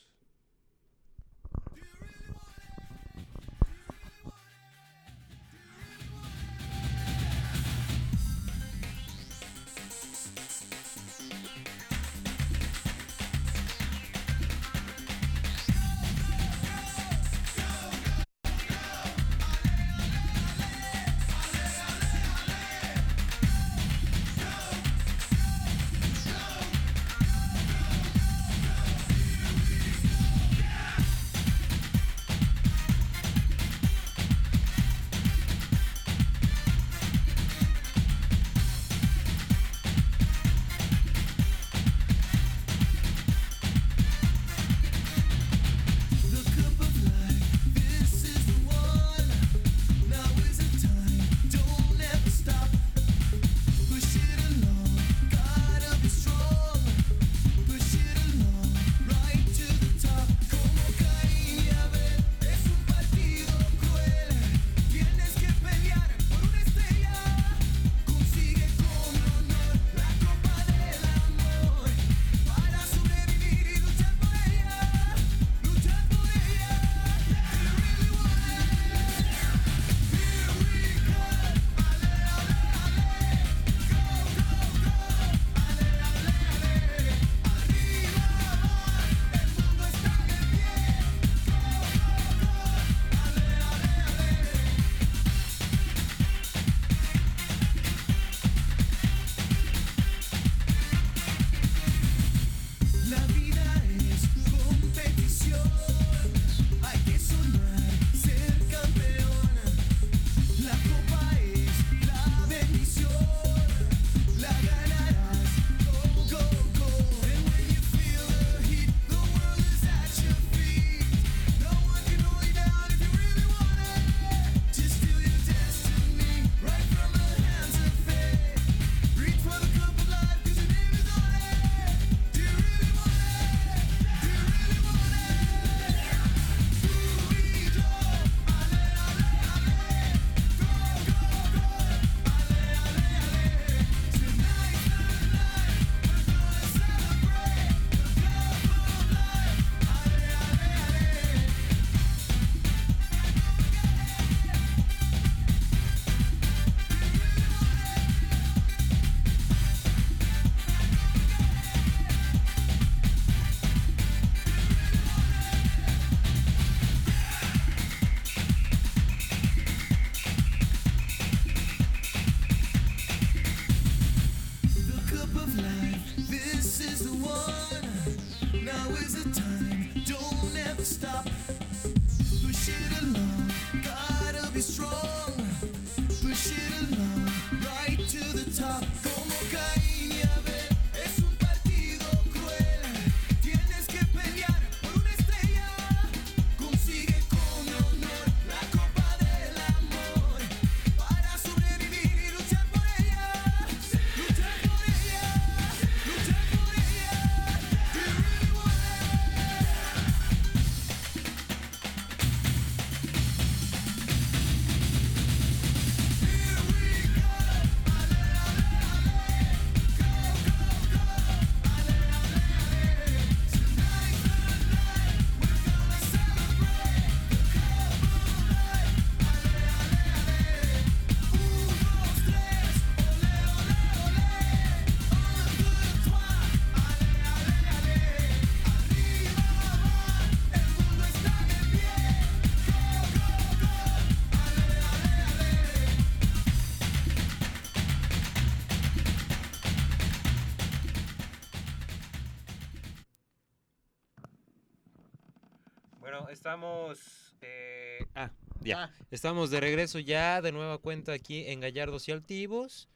Speaker 1: Ya.
Speaker 3: Ah.
Speaker 1: Estamos de regreso ya de nueva cuenta aquí en Gallardos y Altivos.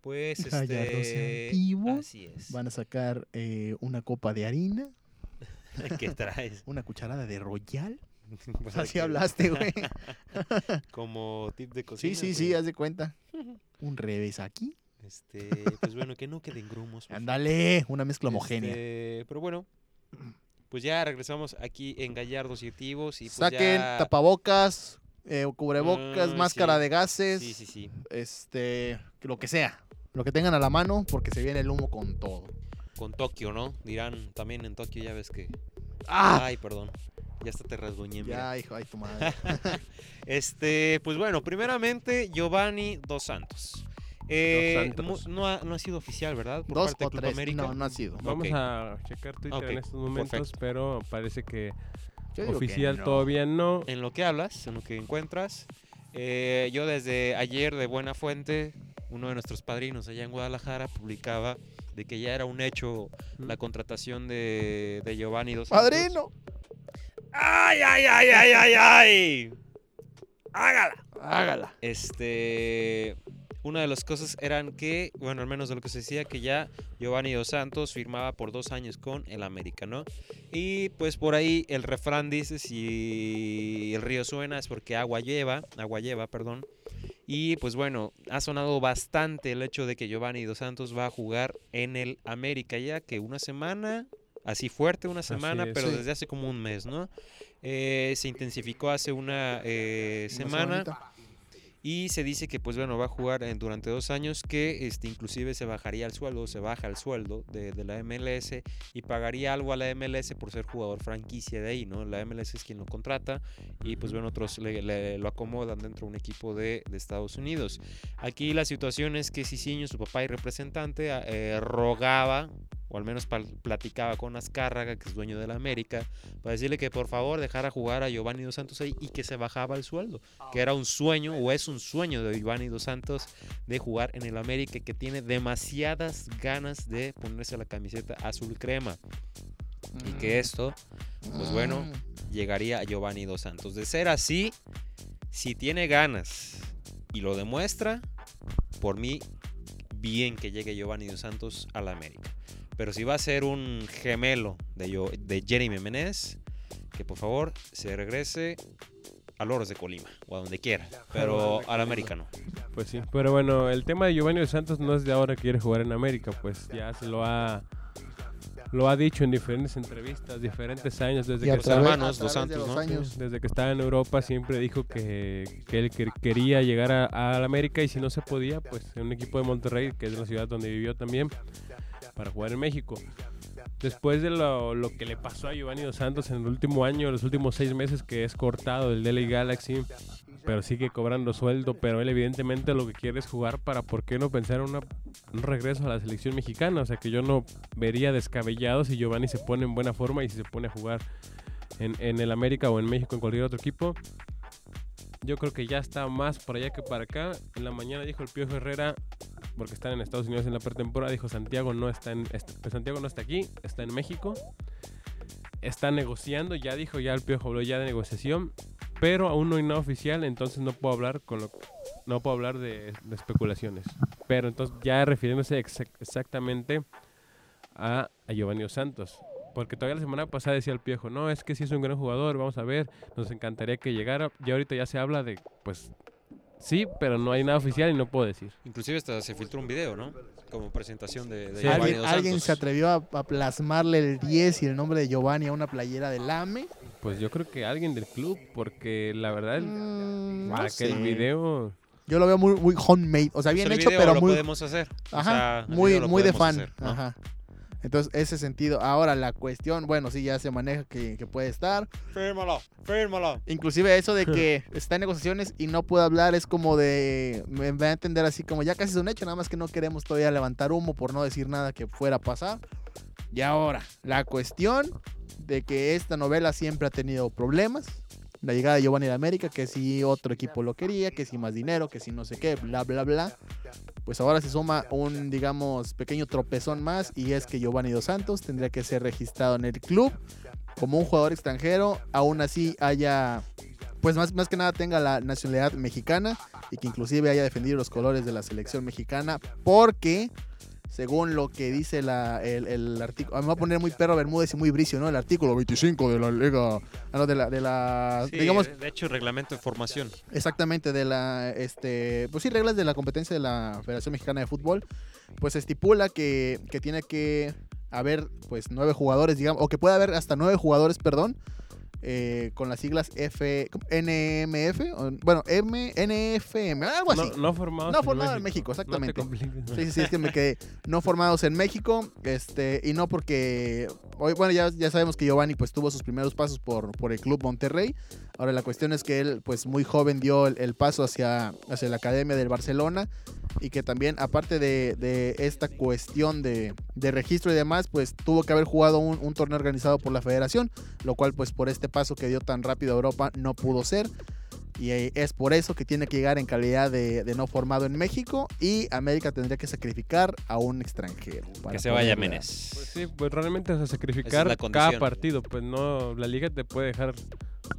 Speaker 1: Pues
Speaker 3: Gallardos (laughs) y
Speaker 1: este.
Speaker 3: Altivos.
Speaker 1: Así es.
Speaker 3: Van a sacar eh, una copa de harina, (laughs)
Speaker 1: ¿Qué traes?
Speaker 3: una cucharada de royal. (laughs)
Speaker 1: Pues
Speaker 3: Así hablaste, güey.
Speaker 1: Como tip de cocina.
Speaker 3: Sí, sí,
Speaker 1: güey.
Speaker 3: sí, haz de cuenta. Un revés aquí.
Speaker 1: Este, pues bueno, que no queden grumos.
Speaker 3: Ándale, una mezcla homogénea.
Speaker 1: Este, pero bueno, pues ya regresamos aquí en Gallardos y Altivos y pues
Speaker 3: Saquen
Speaker 1: ya...
Speaker 3: tapabocas, eh, cubrebocas,
Speaker 1: Ah,
Speaker 3: máscara
Speaker 1: sí.
Speaker 3: de gases,
Speaker 1: Sí, sí, sí.
Speaker 3: este, lo que sea. Lo que tengan a la mano porque se viene el humo con todo.
Speaker 1: Con Tokio, ¿no? Dirán también en Tokio, ya ves que...
Speaker 3: ¡Ah!
Speaker 1: Ay, perdón. Ya hasta te rasguñé. mira.
Speaker 3: Ya, hijo, ay, tu madre. (laughs)
Speaker 1: Este, pues bueno, primeramente Giovanni Dos Santos. Eh,
Speaker 2: Dos Santos.
Speaker 1: mu- No, ha, no ha sido oficial, ¿verdad? Por
Speaker 3: Dos
Speaker 1: parte
Speaker 3: o
Speaker 1: de Club
Speaker 3: tres.
Speaker 1: América.
Speaker 3: No, no ha sido.
Speaker 2: Vamos a checar Twitter en estos momentos,
Speaker 1: perfecto.
Speaker 2: pero parece que
Speaker 3: Yo digo que
Speaker 2: oficial
Speaker 3: no.
Speaker 2: todavía no.
Speaker 1: En lo que hablas, en lo que encuentras. eh, yo desde ayer de buena fuente, uno de nuestros padrinos allá en Guadalajara publicaba de que ya era un hecho la contratación de, de Giovanni Dos Santos.
Speaker 3: ¡Padrino!
Speaker 1: ¡Ay, ay, ay, ay, ay, ay! ¡Hágala!
Speaker 3: Hágala.
Speaker 1: Este, una de las cosas eran que, bueno, al menos de lo que se decía, que ya Giovanni Dos Santos firmaba por dos años con el América, ¿no? Y pues por ahí el refrán dice, si el río suena es porque agua lleva, agua lleva, perdón. Y pues bueno, ha sonado bastante el hecho de que Giovanni Dos Santos va a jugar en el América ya que una semana, así fuerte una semana,
Speaker 2: es.
Speaker 1: pero
Speaker 3: Sí.
Speaker 1: desde hace como un mes, ¿no? Eh, se intensificó hace una eh,
Speaker 3: Una
Speaker 1: semana.
Speaker 3: semanita.
Speaker 1: Y se dice que, pues bueno, va a jugar en- durante dos años, que este, inclusive se bajaría el sueldo, se baja el sueldo de, de la MLS y pagaría algo a la MLS por ser jugador franquicia de ahí, ¿no? La MLS es quien lo contrata y, pues bueno, otros le, le- lo acomodan dentro de un equipo de, de Estados Unidos. Aquí la situación es que Cicinho, su papá y representante, a- eh, rogaba, o al menos platicaba con Azcárraga, que es dueño de la América, para decirle que por favor dejara jugar a Giovanni Dos Santos ahí y que se bajaba el sueldo que era un sueño o es un sueño de Giovanni Dos Santos de jugar en el América que tiene demasiadas ganas de ponerse la camiseta azul crema y que esto pues bueno
Speaker 3: Mm.
Speaker 1: llegaría a Giovanni Dos Santos. De ser así, si tiene ganas y lo demuestra, por mí bien que llegue Giovanni Dos Santos a la América. Pero si va a ser un gemelo de, yo, de Jeremy Menez, que por favor se regrese a Loros de Colima o a donde quiera, pero al América no.
Speaker 2: Pues sí, pero bueno, el tema de Giovanni Dos Santos no es de ahora que quiere jugar en América, pues ya se lo ha lo ha dicho en diferentes entrevistas, diferentes años desde
Speaker 3: Y
Speaker 2: que
Speaker 3: a
Speaker 1: los
Speaker 3: través-
Speaker 1: hermanos
Speaker 3: de los
Speaker 1: ¿no?
Speaker 3: años.
Speaker 2: desde que estaba en Europa siempre dijo que, que él que- quería llegar a, a la América y si no se podía, pues en un equipo de Monterrey, que es la ciudad donde vivió también, para jugar en México. Después de lo, lo que le pasó a Giovanni Dos Santos en el último año, los últimos seis meses que es cortado del LA Galaxy, pero sigue cobrando sueldo, pero él evidentemente lo que quiere es jugar para, ¿por qué no pensar en un regreso a la selección mexicana? O sea que yo no vería descabellado si Giovanni se pone en buena forma y si se pone a jugar en, en el América o en México en cualquier otro equipo. Yo creo que ya está más para allá que para acá. En la mañana dijo el Piojo Herrera, porque están en Estados Unidos en la pretemporada, dijo Santiago no está en Santiago no está aquí, está en México. Está negociando, ya dijo, ya el Piojo habló ya de negociación, pero aún no hay nada oficial, entonces no puedo hablar con lo no puedo hablar de, de especulaciones. Pero entonces ya refiriéndose exac- exactamente a, a Giovanni Santos. Porque todavía la semana pasada decía el Piojo, no, es que sí es un gran jugador, vamos a ver, nos encantaría que llegara. Y ahorita ya se habla de, pues, sí, pero no hay nada oficial y no puedo decir.
Speaker 1: Inclusive hasta se filtró un video, ¿no? Como presentación de, de
Speaker 2: Sí.
Speaker 1: Giovanni
Speaker 3: ¿Alguien,
Speaker 1: Dos
Speaker 3: alguien
Speaker 1: Santos.
Speaker 3: se atrevió a, a plasmarle el 10 y el nombre de Giovanni a una playera del AME.
Speaker 2: Pues yo creo que alguien del club, porque la verdad,
Speaker 3: Mm, no
Speaker 2: para que el video...
Speaker 3: Yo lo veo muy, muy homemade. O sea,
Speaker 1: Pues
Speaker 3: bien
Speaker 1: el
Speaker 3: hecho,
Speaker 1: video
Speaker 3: pero
Speaker 1: lo
Speaker 3: muy.
Speaker 1: podemos hacer. O sea,
Speaker 3: Ajá,
Speaker 1: el
Speaker 3: muy,
Speaker 1: video lo
Speaker 3: muy de fan.
Speaker 1: hacer, ¿no?
Speaker 3: Ajá. Entonces, ese sentido. Ahora, la cuestión, bueno, sí, ya se maneja que, que puede estar.
Speaker 1: Fírmalo, fírmalo.
Speaker 3: Inclusive eso de que (laughs) está en negociaciones y no puede hablar es como de... Me va a entender así como ya casi es un hecho, nada más que no queremos todavía levantar humo por no decir nada que fuera a pasar. Y ahora, la cuestión de que esta novela siempre ha tenido problemas. La llegada de Giovanni de América, que si otro equipo lo quería, que si más dinero, que si no sé qué, bla, bla, bla. Pues ahora se suma un, digamos, pequeño tropezón más y es que Giovanni Dos Santos tendría que ser registrado en el club como un jugador extranjero, aún así haya, pues más, más que nada tenga la nacionalidad mexicana y que inclusive haya defendido los colores de la selección mexicana, porque según lo que dice la, el, el artículo, me va a poner muy perro Bermúdez y muy bricio, ¿no? El artículo 25 de la liga, ah, no, de la, de la
Speaker 1: Sí,
Speaker 3: digamos,
Speaker 1: de hecho, reglamento de formación.
Speaker 3: Exactamente, de la, este, pues sí, reglas de la competencia de la Federación Mexicana de Fútbol, pues estipula que, que tiene que haber, pues, nueve jugadores, digamos, o que puede haber hasta nueve jugadores, perdón, eh, con las siglas F, NMF, o, bueno, M, NFM, algo así.
Speaker 2: No, no formados
Speaker 3: No formados en México, exactamente. Sí, sí, sí, es que me quedé no formados en México, este, y no porque, hoy, bueno, ya, ya sabemos que Giovanni pues tuvo sus primeros pasos por, por el Club Monterrey, ahora la cuestión es que él pues muy joven dio el, el paso hacia, hacia la Academia del Barcelona, y que también aparte de, de esta cuestión de, de registro y demás, pues tuvo que haber jugado un, torneo organizado por la federación, lo cual pues por este paso que dio tan rápido a Europa no pudo ser. Y eh, es por eso que tiene que llegar en calidad de, de no formado en México y América tendría que sacrificar a un extranjero. para
Speaker 1: Que se vaya Menes.
Speaker 2: Pues sí, pues realmente o sea, sacrificar
Speaker 1: es la
Speaker 2: cada partido. Pues no, la liga te puede dejar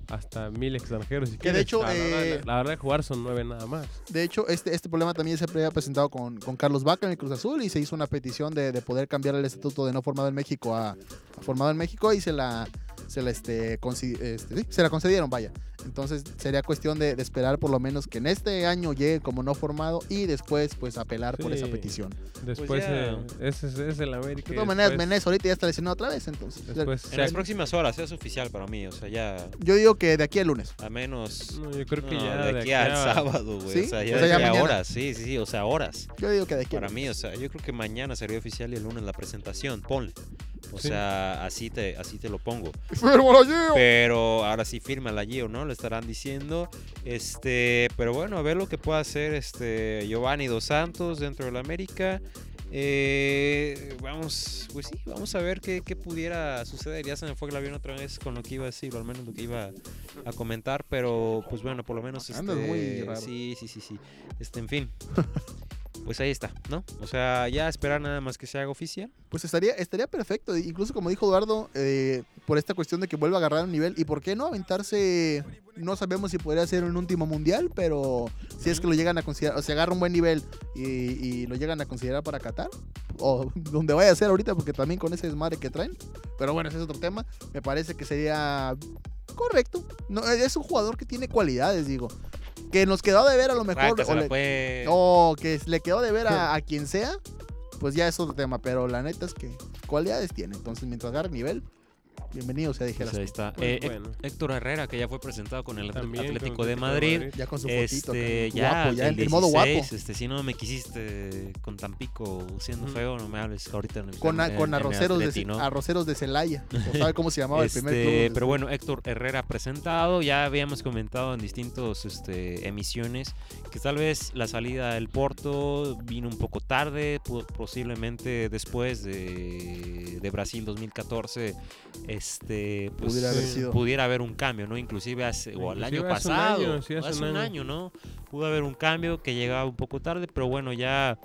Speaker 2: hasta mil extranjeros. Si
Speaker 3: Que de
Speaker 2: quieres.
Speaker 3: hecho,
Speaker 2: la, verdad,
Speaker 3: eh,
Speaker 2: la verdad de jugar son nueve nada más.
Speaker 3: De hecho, este, este problema también se había presentado con, con Carlos Vaca en el Cruz Azul y se hizo una petición de, de poder cambiar el estatuto de no formado en México a, a formado en México y se la, se la, este, este, sí, se la concedieron, vaya. Entonces sería cuestión de, de esperar por lo menos que en este año llegue como no formado y después pues apelar por esa petición.
Speaker 2: Después
Speaker 1: ya.
Speaker 2: eh, ese es, es el América.
Speaker 3: De todas maneras, Menés ahorita ya está lesionado otra vez, entonces.
Speaker 2: después
Speaker 1: En las próximas horas es oficial para mí, o sea, ya
Speaker 3: Yo digo que de aquí al lunes.
Speaker 1: a menos...
Speaker 2: No, yo creo que
Speaker 1: no,
Speaker 2: ya
Speaker 1: de aquí al sábado, güey.
Speaker 3: ¿Sí?
Speaker 1: O sea,
Speaker 3: O
Speaker 1: ya,
Speaker 3: sea, ya
Speaker 1: de aquí a
Speaker 3: mañana.
Speaker 1: horas, sí, sí, sí, o sea, horas.
Speaker 3: Yo digo que de aquí al
Speaker 1: Para
Speaker 3: lunes.
Speaker 1: mí, o sea, yo creo que mañana sería oficial y el lunes la presentación, ponle. O
Speaker 2: Sí.
Speaker 1: sea, así te, así te lo pongo.
Speaker 3: ¡Fírmalo, Gio!
Speaker 1: Pero ahora sí firma la Gio, ¿no? Le estarán diciendo. Este, pero bueno, a ver lo que pueda hacer este Giovanni Dos Santos dentro del América. Eh, vamos, pues sí, vamos a ver qué, qué pudiera suceder. Ya se me fue el avión otra vez con lo que iba a decir, o al menos lo que iba a comentar. Pero pues bueno, por lo menos este,
Speaker 3: muy raro.
Speaker 1: sí, sí, sí, sí. Este, en fin. (laughs) Pues ahí está, ¿no? O sea, ya esperar nada más que se haga oficial.
Speaker 3: Pues estaría, estaría perfecto. Incluso como dijo Eduardo, eh, por esta cuestión de que vuelva a agarrar un nivel. ¿Y por qué no aventarse? No sabemos si podría ser un último mundial, pero si es que lo llegan a considerar, o sea, agarra un buen nivel y, lo llegan a considerar para Qatar, o (laughs) donde vaya a ser ahorita, porque también con ese desmadre que traen. Pero bueno, ese es otro tema. Me parece que sería correcto. Es un jugador que tiene cualidades, digo. Que nos quedó de ver a lo mejor. O le-
Speaker 1: fue-
Speaker 3: o que le quedó de ver a, (laughs) a quien sea, pues ya es otro tema. Pero la neta es que cualidades tiene. Entonces, mientras agarre nivel, bienvenido sea, dijera.
Speaker 1: Pues ahí está.
Speaker 2: Pues
Speaker 1: Eh,
Speaker 2: bueno.
Speaker 1: Héctor Herrera, que ya fue presentado con el
Speaker 2: También
Speaker 1: Atlético de Madrid.
Speaker 3: Ya con su fotito.
Speaker 1: Este, ya,
Speaker 3: guapo, ya
Speaker 1: el
Speaker 3: en modo guapo.
Speaker 1: 16, Este, si no me quisiste con Tampico siendo feo, no me hables ahorita en el
Speaker 3: Con, a-
Speaker 1: en-
Speaker 3: con
Speaker 1: en el
Speaker 3: arroceros, de,
Speaker 1: ¿no?
Speaker 3: arroceros de Celaya. O sabe (laughs) cómo se llamaba el primer
Speaker 1: Este,
Speaker 3: club.
Speaker 1: pero bueno, Héctor Herrera presentado, ya habíamos comentado en distintos este, emisiones que tal vez la salida del Porto vino un poco tarde, posiblemente después de, de Brasil 2014, este, pues,
Speaker 3: Pudiera haber
Speaker 2: Sí.
Speaker 3: sido.
Speaker 1: pudiera haber un cambio, ¿no? Inclusive hace, o el año
Speaker 2: un
Speaker 1: pasado,
Speaker 2: año, sí,
Speaker 1: o
Speaker 2: hace
Speaker 1: hace
Speaker 2: un
Speaker 1: un
Speaker 2: año.
Speaker 1: año, ¿no? Pudo haber un cambio que llegaba un poco tarde, pero bueno, ya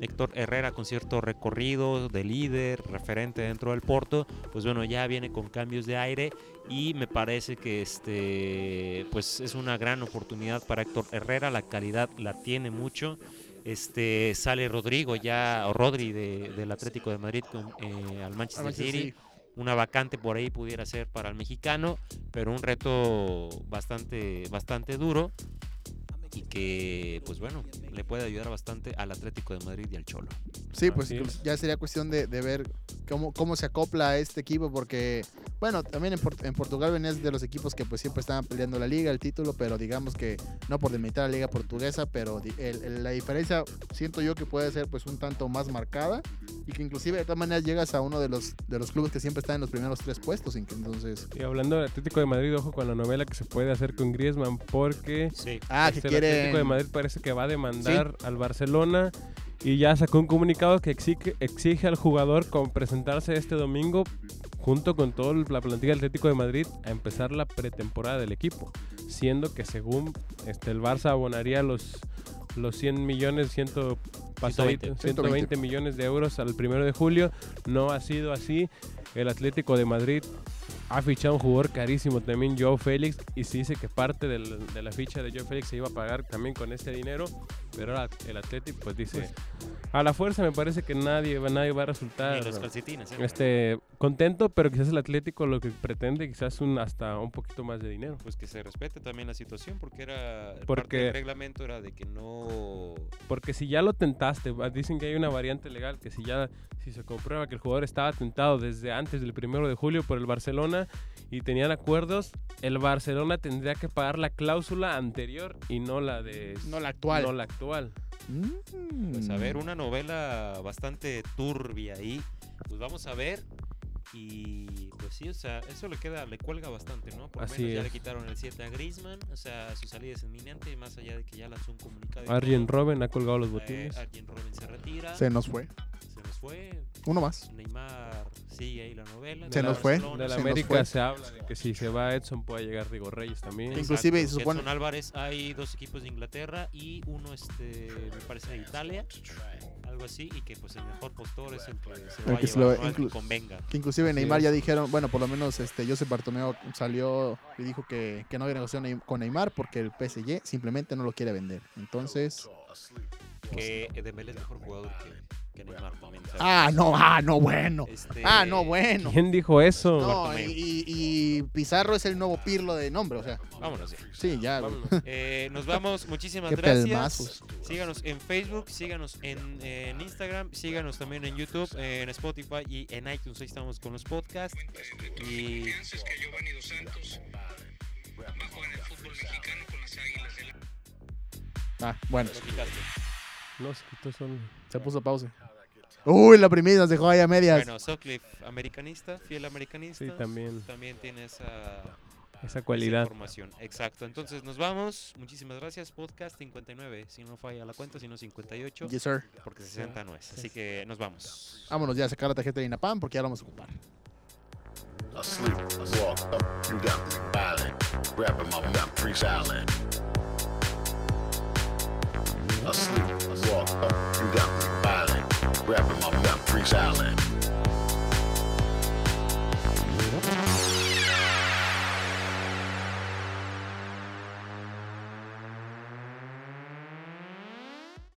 Speaker 1: Héctor Herrera con cierto recorrido de líder, referente dentro del Porto, pues bueno, ya viene con cambios de aire y me parece que este pues es una gran oportunidad para Héctor Herrera, la calidad la tiene mucho. Este sale Rodrigo ya, o Rodri de- del Atlético de Madrid con, eh, al Manchester City. Una vacante por ahí pudiera ser para el mexicano, pero un reto bastante, bastante duro y que, pues bueno, le puede ayudar bastante al Atlético de Madrid y al Cholo.
Speaker 3: Sí, pues
Speaker 2: es.
Speaker 3: ya sería cuestión de, de ver cómo, cómo se acopla a este equipo, porque, bueno, también en, Por- en Portugal venías de los equipos que pues siempre estaban peleando la liga, el título, pero digamos que no por demeritar la liga portuguesa, pero el- el- la diferencia siento yo que puede ser pues un tanto más marcada y que inclusive de todas maneras llegas a uno de los, de los clubes que siempre están en los primeros tres puestos, entonces...
Speaker 2: Y hablando del Atlético de Madrid, ojo con la novela que se puede hacer con Griezmann, porque
Speaker 1: Sí.
Speaker 3: Ah, que
Speaker 2: el
Speaker 3: quieren...
Speaker 2: Atlético de Madrid parece que va a demandar al Barcelona y ya sacó un comunicado que exige, exige al jugador con presentarse este domingo junto con toda la plantilla del Atlético de Madrid a empezar la pretemporada del equipo, siendo que según este, el Barça abonaría los, los 100 millones, 100 pasadito,
Speaker 1: 120.
Speaker 2: 120 millones de euros al primero de julio, no ha sido así, el Atlético de Madrid ha fichado un jugador carísimo también, Joe Félix, y se dice que parte de la ficha de Joe Félix se iba a pagar también con este dinero, pero ahora el Athletic pues dice, a la fuerza me parece que nadie, va- nadie va a resultar
Speaker 1: Ni los calcetines. ¿eh?
Speaker 2: este, contento, pero quizás el Atlético lo que pretende quizás un, hasta un poquito más de dinero.
Speaker 1: Pues que se respete también la situación, porque era. parte
Speaker 2: Porque-
Speaker 1: del reglamento era de que no.
Speaker 2: Porque si ya lo tentaste, dicen que hay una variante legal que si ya si se comprueba que el jugador estaba tentado desde antes del primero de julio por el Barcelona y tenían acuerdos, el Barcelona tendría que pagar la cláusula anterior y no la de
Speaker 3: No la actual.
Speaker 2: no la actual.
Speaker 3: Mm.
Speaker 1: Pues a ver, una novela bastante turbia ahí. Pues vamos a ver. Y pues sí, o sea, eso le queda, le cuelga bastante, ¿no? Por lo menos ya le quitaron el 7 a Griezmann, o sea, su salida es inminente, más allá de que ya lanzó un comunicado. y
Speaker 2: Arjen. Robben ha colgado los
Speaker 1: Eh,
Speaker 2: botines.
Speaker 1: Arjen Robben se retira,
Speaker 3: Se nos fue.
Speaker 1: Fue.
Speaker 3: Uno más.
Speaker 1: Neymar sigue ahí la novela.
Speaker 3: Se nos fue.
Speaker 2: De la América se habla de que si se va Edson puede llegar Diego Reyes también.
Speaker 3: Inclu- Inclusive, se supone-
Speaker 1: Edson Álvarez, hay dos equipos de Inglaterra y uno, este, me parece, de Italia, algo así, y que pues el mejor postor es el que se va a llevar, que convenga.
Speaker 3: Que inclusive Neymar ya dijeron, bueno, por lo menos este Josep Bartomeu salió y dijo que, que no había negociado Ney- con Neymar porque el PSG simplemente no lo quiere vender. Entonces,
Speaker 1: Que Dembélé es mejor jugador que, que Neymar también. ¿sabes?
Speaker 3: ah, no, ah, no, bueno.
Speaker 1: Este,
Speaker 3: Ah, no, bueno.
Speaker 2: ¿Quién dijo eso?
Speaker 3: No, y, y Pizarro es el nuevo Pirlo de nombre, o sea,
Speaker 1: Vámonos ya.
Speaker 3: sí, ya. güey.
Speaker 2: Vámonos.
Speaker 1: Eh, nos vamos, (laughs) muchísimas
Speaker 3: Qué
Speaker 1: gracias.
Speaker 3: pelmazos.
Speaker 1: Síganos en Facebook, síganos en, en Instagram, síganos también en YouTube, en Spotify y en iTunes. Ahí estamos con los podcasts. Y
Speaker 5: piensas que Giovanni Dos Santos va a jugar en el fútbol mexicano con las Águilas del
Speaker 3: Ah, bueno,
Speaker 1: lo quitaste.
Speaker 2: No, se quitó solo.
Speaker 3: se puso pausa. Uy, la primera nos dejó ahí a medias.
Speaker 1: Bueno, Sutcliffe, americanista, fiel americanista.
Speaker 2: Sí, también
Speaker 1: También tiene esa,
Speaker 2: esa
Speaker 1: esa
Speaker 2: cualidad.
Speaker 1: información. Exacto. Entonces nos vamos. Muchísimas gracias. Podcast 59. Si no falla la cuenta, sino 58.
Speaker 3: Yes, sir.
Speaker 1: Porque 60 no es. Así que nos vamos.
Speaker 3: Vámonos ya a sacar la tarjeta de INAPAM porque ya la vamos a ocupar.
Speaker 6: Asleep, walk up, you got me violent. Grabbing my mouth, freestyling. Asleep, walk up, you got me violent. rapping my Dumfries Island.